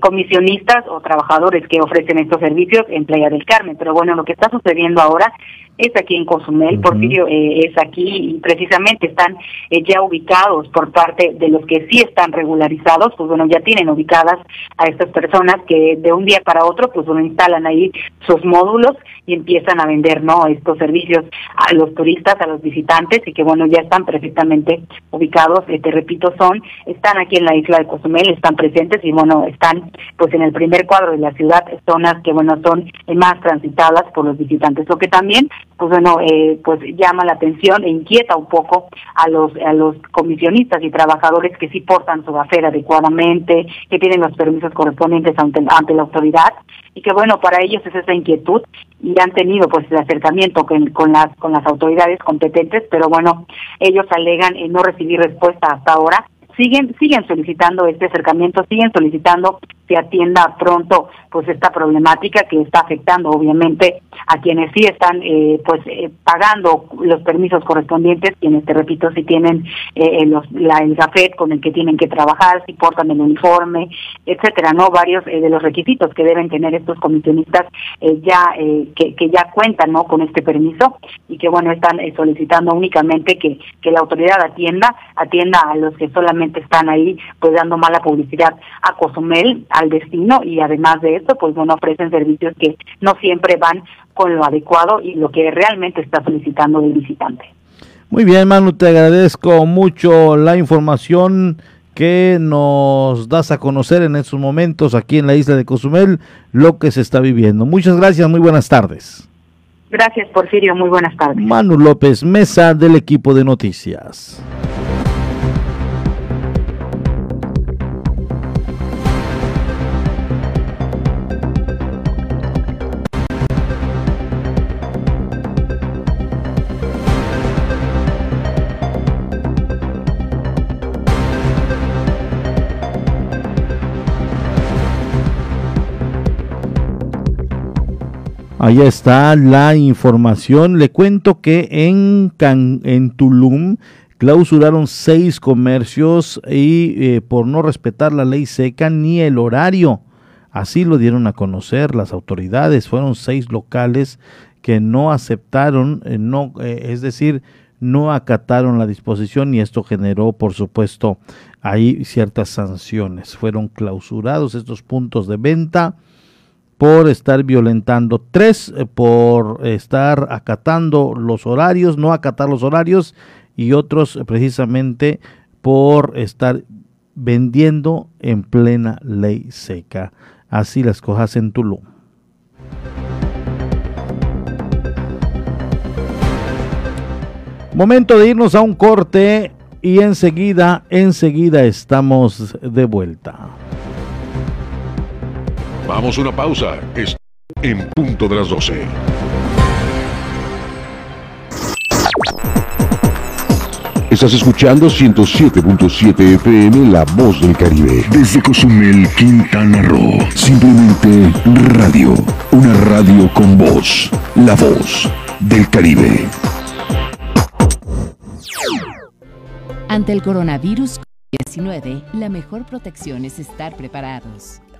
comisionistas o trabajadores que ofrecen estos servicios en Playa del Carmen, pero bueno, lo que está sucediendo ahora es aquí en Cozumel, Porfirio eh, es aquí y precisamente están eh, ya ubicados por parte de los que sí están regularizados, pues bueno, ya tienen ubicadas a estas personas que de un día para otro, pues bueno, instalan ahí sus módulos y empiezan a vender, ¿no? Estos servicios a los turistas, a los visitantes y que bueno, ya están perfectamente ubicados, eh, te repito, son, están aquí en la isla de Cozumel, están presentes y bueno, están pues en el primer cuadro de la ciudad, zonas que bueno, son más transitadas por los visitantes. Lo que también pues bueno, eh, pues llama la atención e inquieta un poco a los a los comisionistas y trabajadores que sí portan su gafera adecuadamente, que tienen los permisos correspondientes ante, ante la autoridad y que bueno, para ellos es esa inquietud y han tenido pues el acercamiento con, con las con las autoridades competentes, pero bueno, ellos alegan en no recibir respuesta hasta ahora siguen siguen solicitando este acercamiento, siguen solicitando que atienda pronto pues esta problemática que está afectando obviamente a quienes sí están eh, pues eh, pagando los permisos correspondientes, quienes te repito si tienen eh, los, la, el gafet con el que tienen que trabajar, si portan el uniforme, etcétera, no varios de los requisitos que deben tener estos comisionistas ya que, que ya cuentan no con este permiso y que bueno están solicitando únicamente que que la autoridad atienda atienda a los que solamente están ahí pues dando mala publicidad a Cozumel, al destino y además de esto pues bueno ofrecen servicios que no siempre van con lo adecuado y lo que realmente está solicitando el visitante. Muy bien, Manu, te agradezco mucho la información que nos das a conocer en estos momentos aquí en la isla de Cozumel, lo que se está viviendo. Muchas gracias, muy buenas tardes. Gracias, Porfirio, muy buenas tardes. Manu López Mesa del equipo de noticias. Ahí está la información. Le cuento que en, en Tulum clausuraron seis comercios y eh, por no respetar la ley seca ni el horario. Así lo dieron a conocer las autoridades. Fueron seis locales que no aceptaron, eh, no, eh, es decir, no acataron la disposición y esto generó, por supuesto, ahí ciertas sanciones. Fueron clausurados estos puntos de venta por estar violentando, tres eh, por estar acatando los horarios, no acatar los horarios y otros precisamente por estar vendiendo en plena ley seca. Así las cosas en Tulum. Momento de irnos a un corte y enseguida, enseguida estamos de vuelta. Vamos a una pausa. Es en punto de las 12. Estás escuchando 107.7 FM La Voz del Caribe. Desde Cozumel, Quintana Roo. Simplemente radio. Una radio con voz. La Voz del Caribe. Ante el coronavirus 19, la mejor protección es estar preparados.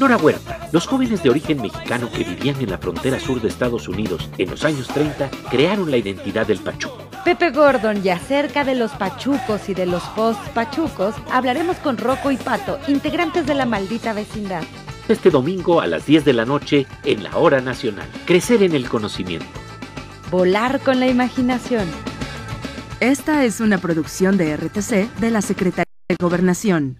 Nora Huerta, los jóvenes de origen mexicano que vivían en la frontera sur de Estados Unidos en los años 30 crearon la identidad del pachuco. Pepe Gordon y acerca de los pachucos y de los post-pachucos hablaremos con Rocco y Pato, integrantes de la maldita vecindad. Este domingo a las 10 de la noche en la Hora Nacional. Crecer en el conocimiento. Volar con la imaginación. Esta es una producción de RTC de la Secretaría de Gobernación.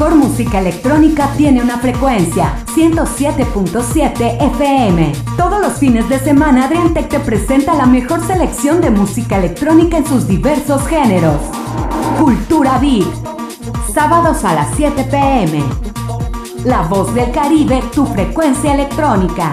Mejor música electrónica tiene una frecuencia, 107.7 FM. Todos los fines de semana Adriantec te presenta la mejor selección de música electrónica en sus diversos géneros. Cultura Beat. Sábados a las 7 pm. La voz del Caribe, tu frecuencia electrónica.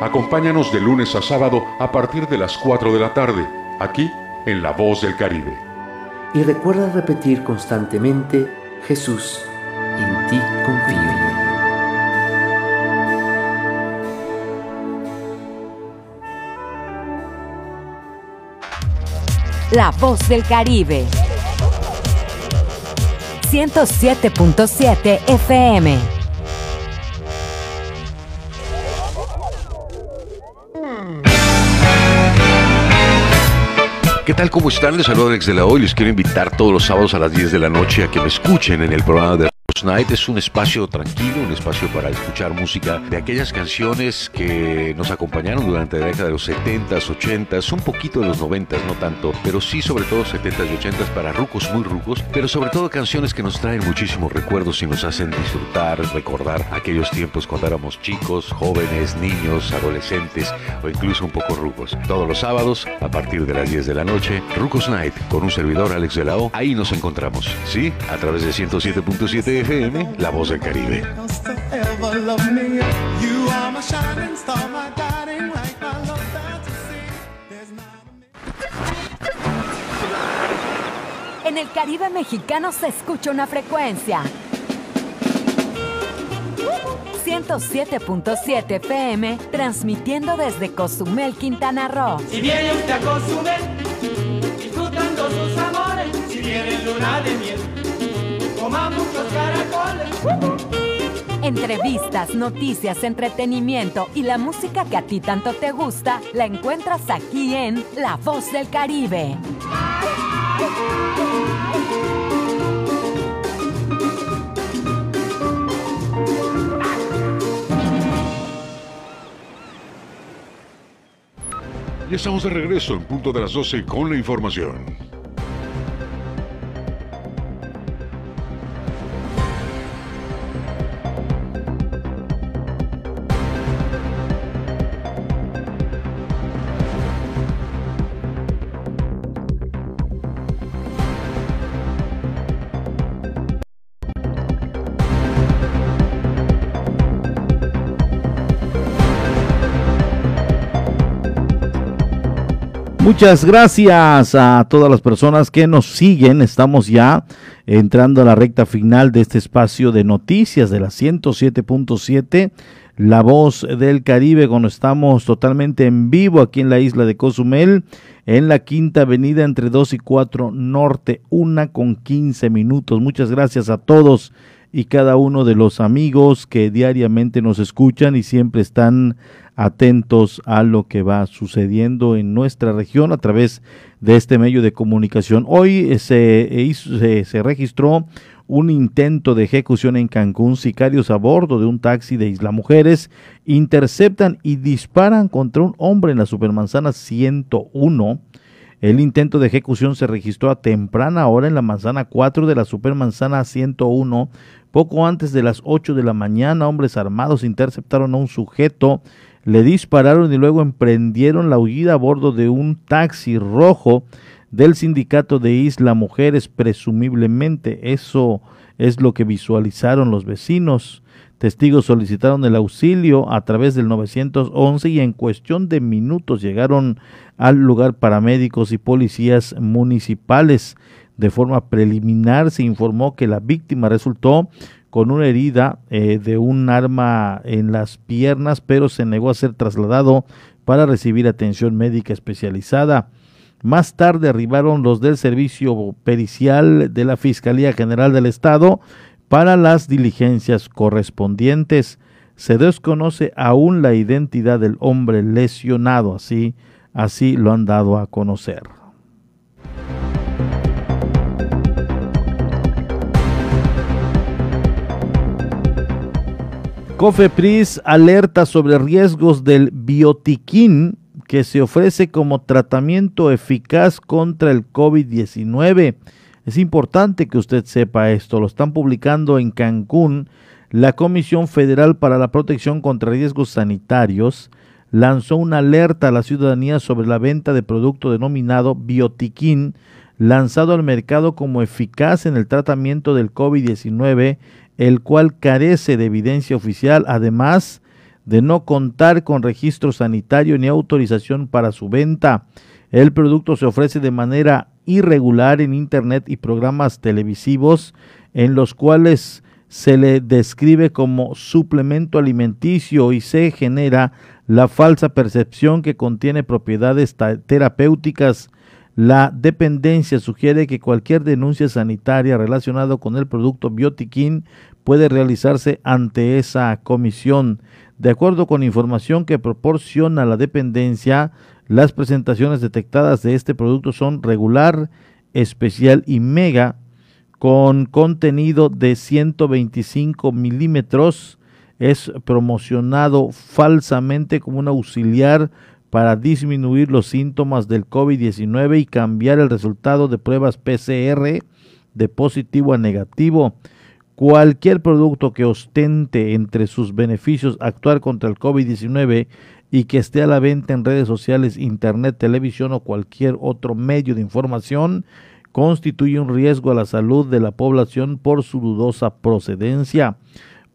Acompáñanos de lunes a sábado a partir de las 4 de la tarde, aquí en La Voz del Caribe. Y recuerda repetir constantemente, Jesús, en ti confío. La voz del Caribe. 107.7 FM. ¿Qué tal? ¿Cómo están? Les saludo Alex de la Hoy. Les quiero invitar todos los sábados a las 10 de la noche a que me escuchen en el programa de Night es un espacio tranquilo, un espacio para escuchar música de aquellas canciones que nos acompañaron durante la década de los 70s, 80s, un poquito de los 90s, no tanto, pero sí sobre todo 70s y 80s para rucos muy rucos, pero sobre todo canciones que nos traen muchísimos recuerdos y nos hacen disfrutar, recordar aquellos tiempos cuando éramos chicos, jóvenes, niños, adolescentes o incluso un poco rucos. Todos los sábados, a partir de las 10 de la noche, Rucos Night con un servidor Alex de la ahí nos encontramos, ¿sí? A través de 107.7 FM, La Voz del Caribe. En el Caribe mexicano se escucha una frecuencia. 107.7 FM, transmitiendo desde Cozumel, Quintana Roo. Si viene usted a Cozumel, disfrutando sus sabores, si viene luna de miel, coma muchos caracoles. Entrevistas, noticias, entretenimiento y la música que a ti tanto te gusta, la encuentras aquí en La Voz del Caribe. Y estamos de regreso en punto de las 12 con la información. Muchas gracias a todas las personas que nos siguen. Estamos ya entrando a la recta final de este espacio de noticias de la 107.7, La Voz del Caribe, cuando estamos totalmente en vivo aquí en la isla de Cozumel, en la quinta avenida entre 2 y 4 Norte, una con 15 minutos. Muchas gracias a todos y cada uno de los amigos que diariamente nos escuchan y siempre están atentos a lo que va sucediendo en nuestra región a través de este medio de comunicación. Hoy eh, se, se, registró un intento de ejecución en Cancún. Sicarios a bordo de un taxi de Isla Mujeres interceptan y disparan contra un hombre en la Supermanzana 101. El intento de ejecución se registró a temprana hora en la manzana 4 de la Supermanzana 101. Poco antes de las 8 de la mañana, hombres armados interceptaron a un sujeto le dispararon y luego emprendieron la huida a bordo de un taxi rojo del sindicato de Isla Mujeres, presumiblemente. Eso es lo que visualizaron los vecinos. Testigos solicitaron el auxilio a través del 911 y en cuestión de minutos llegaron al lugar paramédicos y policías municipales. De forma preliminar se informó que la víctima resultó con una herida eh, de un arma en las piernas, pero se negó a ser trasladado para recibir atención médica especializada. Más tarde arribaron los del servicio pericial de la Fiscalía General del Estado para las diligencias correspondientes. Se desconoce aún la identidad del hombre lesionado, así, así lo han dado a conocer. Cofepris alerta sobre riesgos del biotiquín que se ofrece como tratamiento eficaz contra el COVID-19. Es importante que usted sepa esto. Lo están publicando en Cancún. La Comisión Federal para la Protección contra Riesgos Sanitarios lanzó una alerta a la ciudadanía sobre la venta de producto denominado biotiquín, lanzado al mercado como eficaz en el tratamiento del COVID-19 el cual carece de evidencia oficial, además de no contar con registro sanitario ni autorización para su venta. El producto se ofrece de manera irregular en Internet y programas televisivos en los cuales se le describe como suplemento alimenticio y se genera la falsa percepción que contiene propiedades terapéuticas la dependencia sugiere que cualquier denuncia sanitaria relacionada con el producto Biotiquín puede realizarse ante esa comisión. De acuerdo con información que proporciona la dependencia, las presentaciones detectadas de este producto son regular, especial y mega, con contenido de 125 milímetros. Es promocionado falsamente como un auxiliar para disminuir los síntomas del COVID-19 y cambiar el resultado de pruebas PCR de positivo a negativo. Cualquier producto que ostente entre sus beneficios actuar contra el COVID-19 y que esté a la venta en redes sociales, internet, televisión o cualquier otro medio de información constituye un riesgo a la salud de la población por su dudosa procedencia.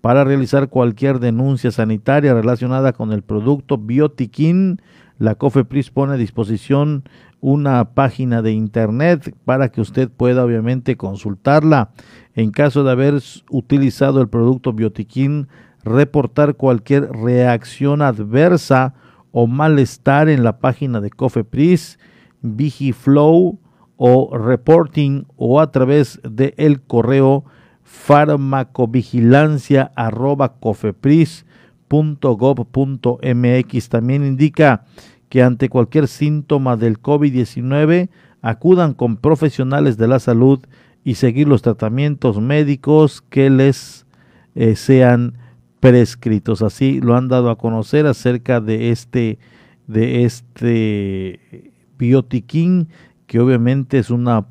Para realizar cualquier denuncia sanitaria relacionada con el producto Biotiquín, la COFEPRIS pone a disposición una página de internet para que usted pueda obviamente consultarla. En caso de haber utilizado el producto Biotiquín, reportar cualquier reacción adversa o malestar en la página de Cofepris, Vigiflow o Reporting o a través de el correo farmacovigilancia arroba cofepris.gov.mx. También indica que ante cualquier síntoma del COVID-19 acudan con profesionales de la salud y seguir los tratamientos médicos que les eh, sean prescritos. Así lo han dado a conocer acerca de este de este biotiquín que obviamente es una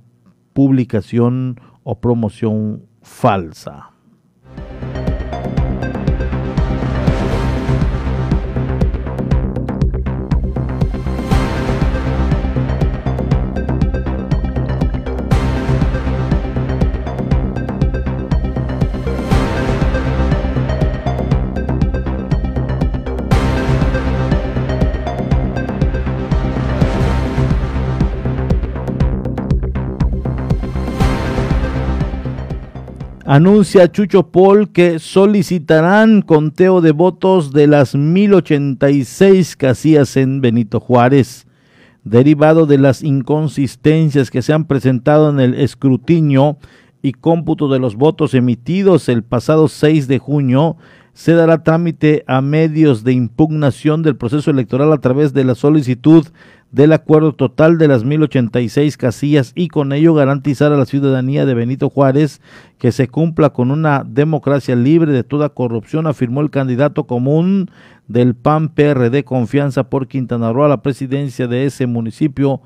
publicación o promoción falsa. Anuncia Chucho Paul que solicitarán conteo de votos de las 1086 casillas en Benito Juárez, derivado de las inconsistencias que se han presentado en el escrutinio y cómputo de los votos emitidos el pasado 6 de junio. Se dará trámite a medios de impugnación del proceso electoral a través de la solicitud del acuerdo total de las 1086 casillas y con ello garantizar a la ciudadanía de Benito Juárez que se cumpla con una democracia libre de toda corrupción, afirmó el candidato común del PAN PRD Confianza por Quintana Roo a la presidencia de ese municipio,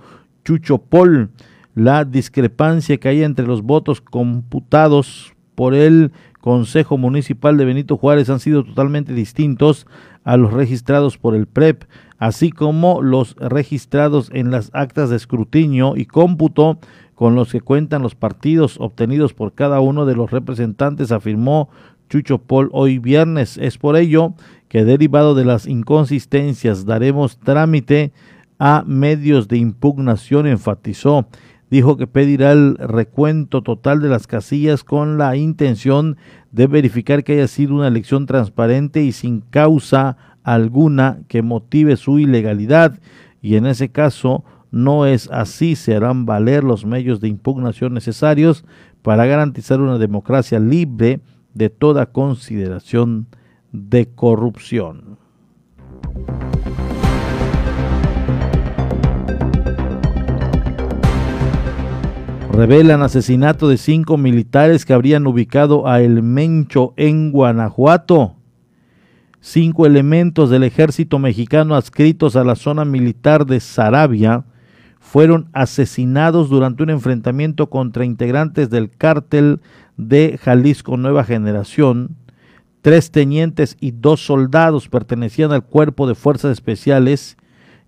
Chucho Pol. La discrepancia que hay entre los votos computados por el Consejo Municipal de Benito Juárez han sido totalmente distintos a los registrados por el PREP así como los registrados en las actas de escrutinio y cómputo con los que cuentan los partidos obtenidos por cada uno de los representantes, afirmó Chucho Paul hoy viernes. Es por ello que derivado de las inconsistencias daremos trámite a medios de impugnación, enfatizó. Dijo que pedirá el recuento total de las casillas con la intención de verificar que haya sido una elección transparente y sin causa alguna que motive su ilegalidad y en ese caso no es así, se harán valer los medios de impugnación necesarios para garantizar una democracia libre de toda consideración de corrupción. Revelan asesinato de cinco militares que habrían ubicado a El Mencho en Guanajuato. Cinco elementos del ejército mexicano adscritos a la zona militar de Sarabia fueron asesinados durante un enfrentamiento contra integrantes del cártel de Jalisco Nueva Generación. Tres tenientes y dos soldados pertenecían al cuerpo de fuerzas especiales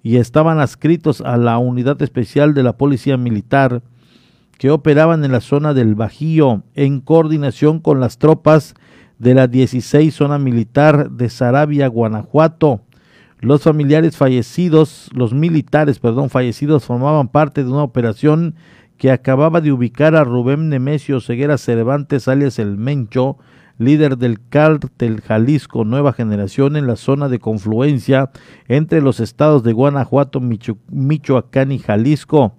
y estaban adscritos a la unidad especial de la Policía Militar que operaban en la zona del Bajío en coordinación con las tropas de la 16 Zona Militar de Sarabia, Guanajuato. Los familiares fallecidos, los militares, perdón, fallecidos formaban parte de una operación que acababa de ubicar a Rubén Nemesio Ceguera Cervantes, alias El Mencho, líder del cártel Jalisco Nueva Generación en la zona de confluencia entre los estados de Guanajuato, Michoacán y Jalisco.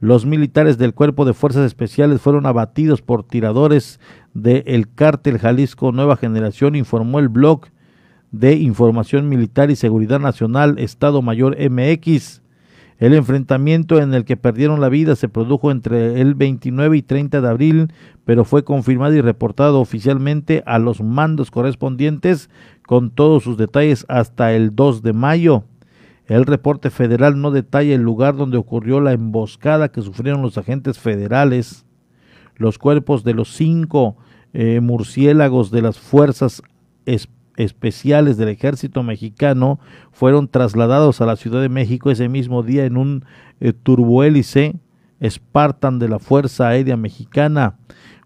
Los militares del Cuerpo de Fuerzas Especiales fueron abatidos por tiradores del cártel Jalisco Nueva Generación, informó el blog de Información Militar y Seguridad Nacional Estado Mayor MX. El enfrentamiento en el que perdieron la vida se produjo entre el 29 y 30 de abril, pero fue confirmado y reportado oficialmente a los mandos correspondientes con todos sus detalles hasta el 2 de mayo. El reporte federal no detalla el lugar donde ocurrió la emboscada que sufrieron los agentes federales. Los cuerpos de los cinco eh, murciélagos de las fuerzas especiales del ejército mexicano fueron trasladados a la Ciudad de México ese mismo día en un eh, turbohélice Spartan de la Fuerza Aérea Mexicana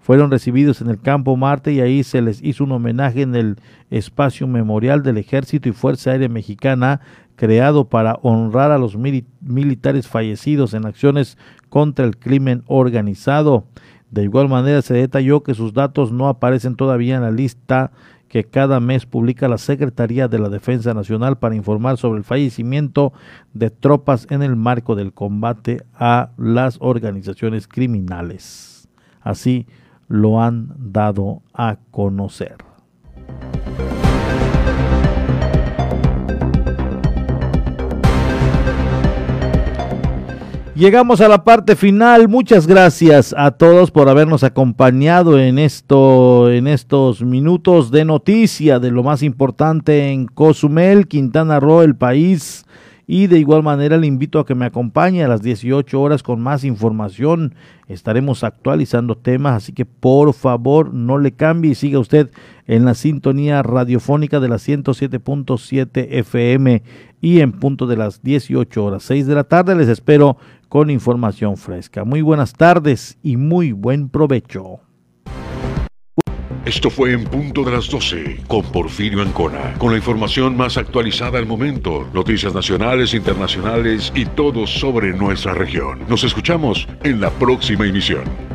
fueron recibidos en el campo Marte y ahí se les hizo un homenaje en el espacio memorial del Ejército y Fuerza Aérea Mexicana creado para honrar a los militares fallecidos en acciones contra el crimen organizado. De igual manera se detalló que sus datos no aparecen todavía en la lista que cada mes publica la Secretaría de la Defensa Nacional para informar sobre el fallecimiento de tropas en el marco del combate a las organizaciones criminales. Así lo han dado a conocer. Llegamos a la parte final. Muchas gracias a todos por habernos acompañado en esto, en estos minutos de noticia de lo más importante en Cozumel, Quintana Roo, el país. Y de igual manera le invito a que me acompañe a las 18 horas con más información. Estaremos actualizando temas, así que por favor no le cambie y siga usted en la sintonía radiofónica de la 107.7 FM y en punto de las 18 horas 6 de la tarde les espero con información fresca. Muy buenas tardes y muy buen provecho. Esto fue en punto de las 12 con Porfirio Ancona, con la información más actualizada al momento, noticias nacionales, internacionales y todo sobre nuestra región. Nos escuchamos en la próxima emisión.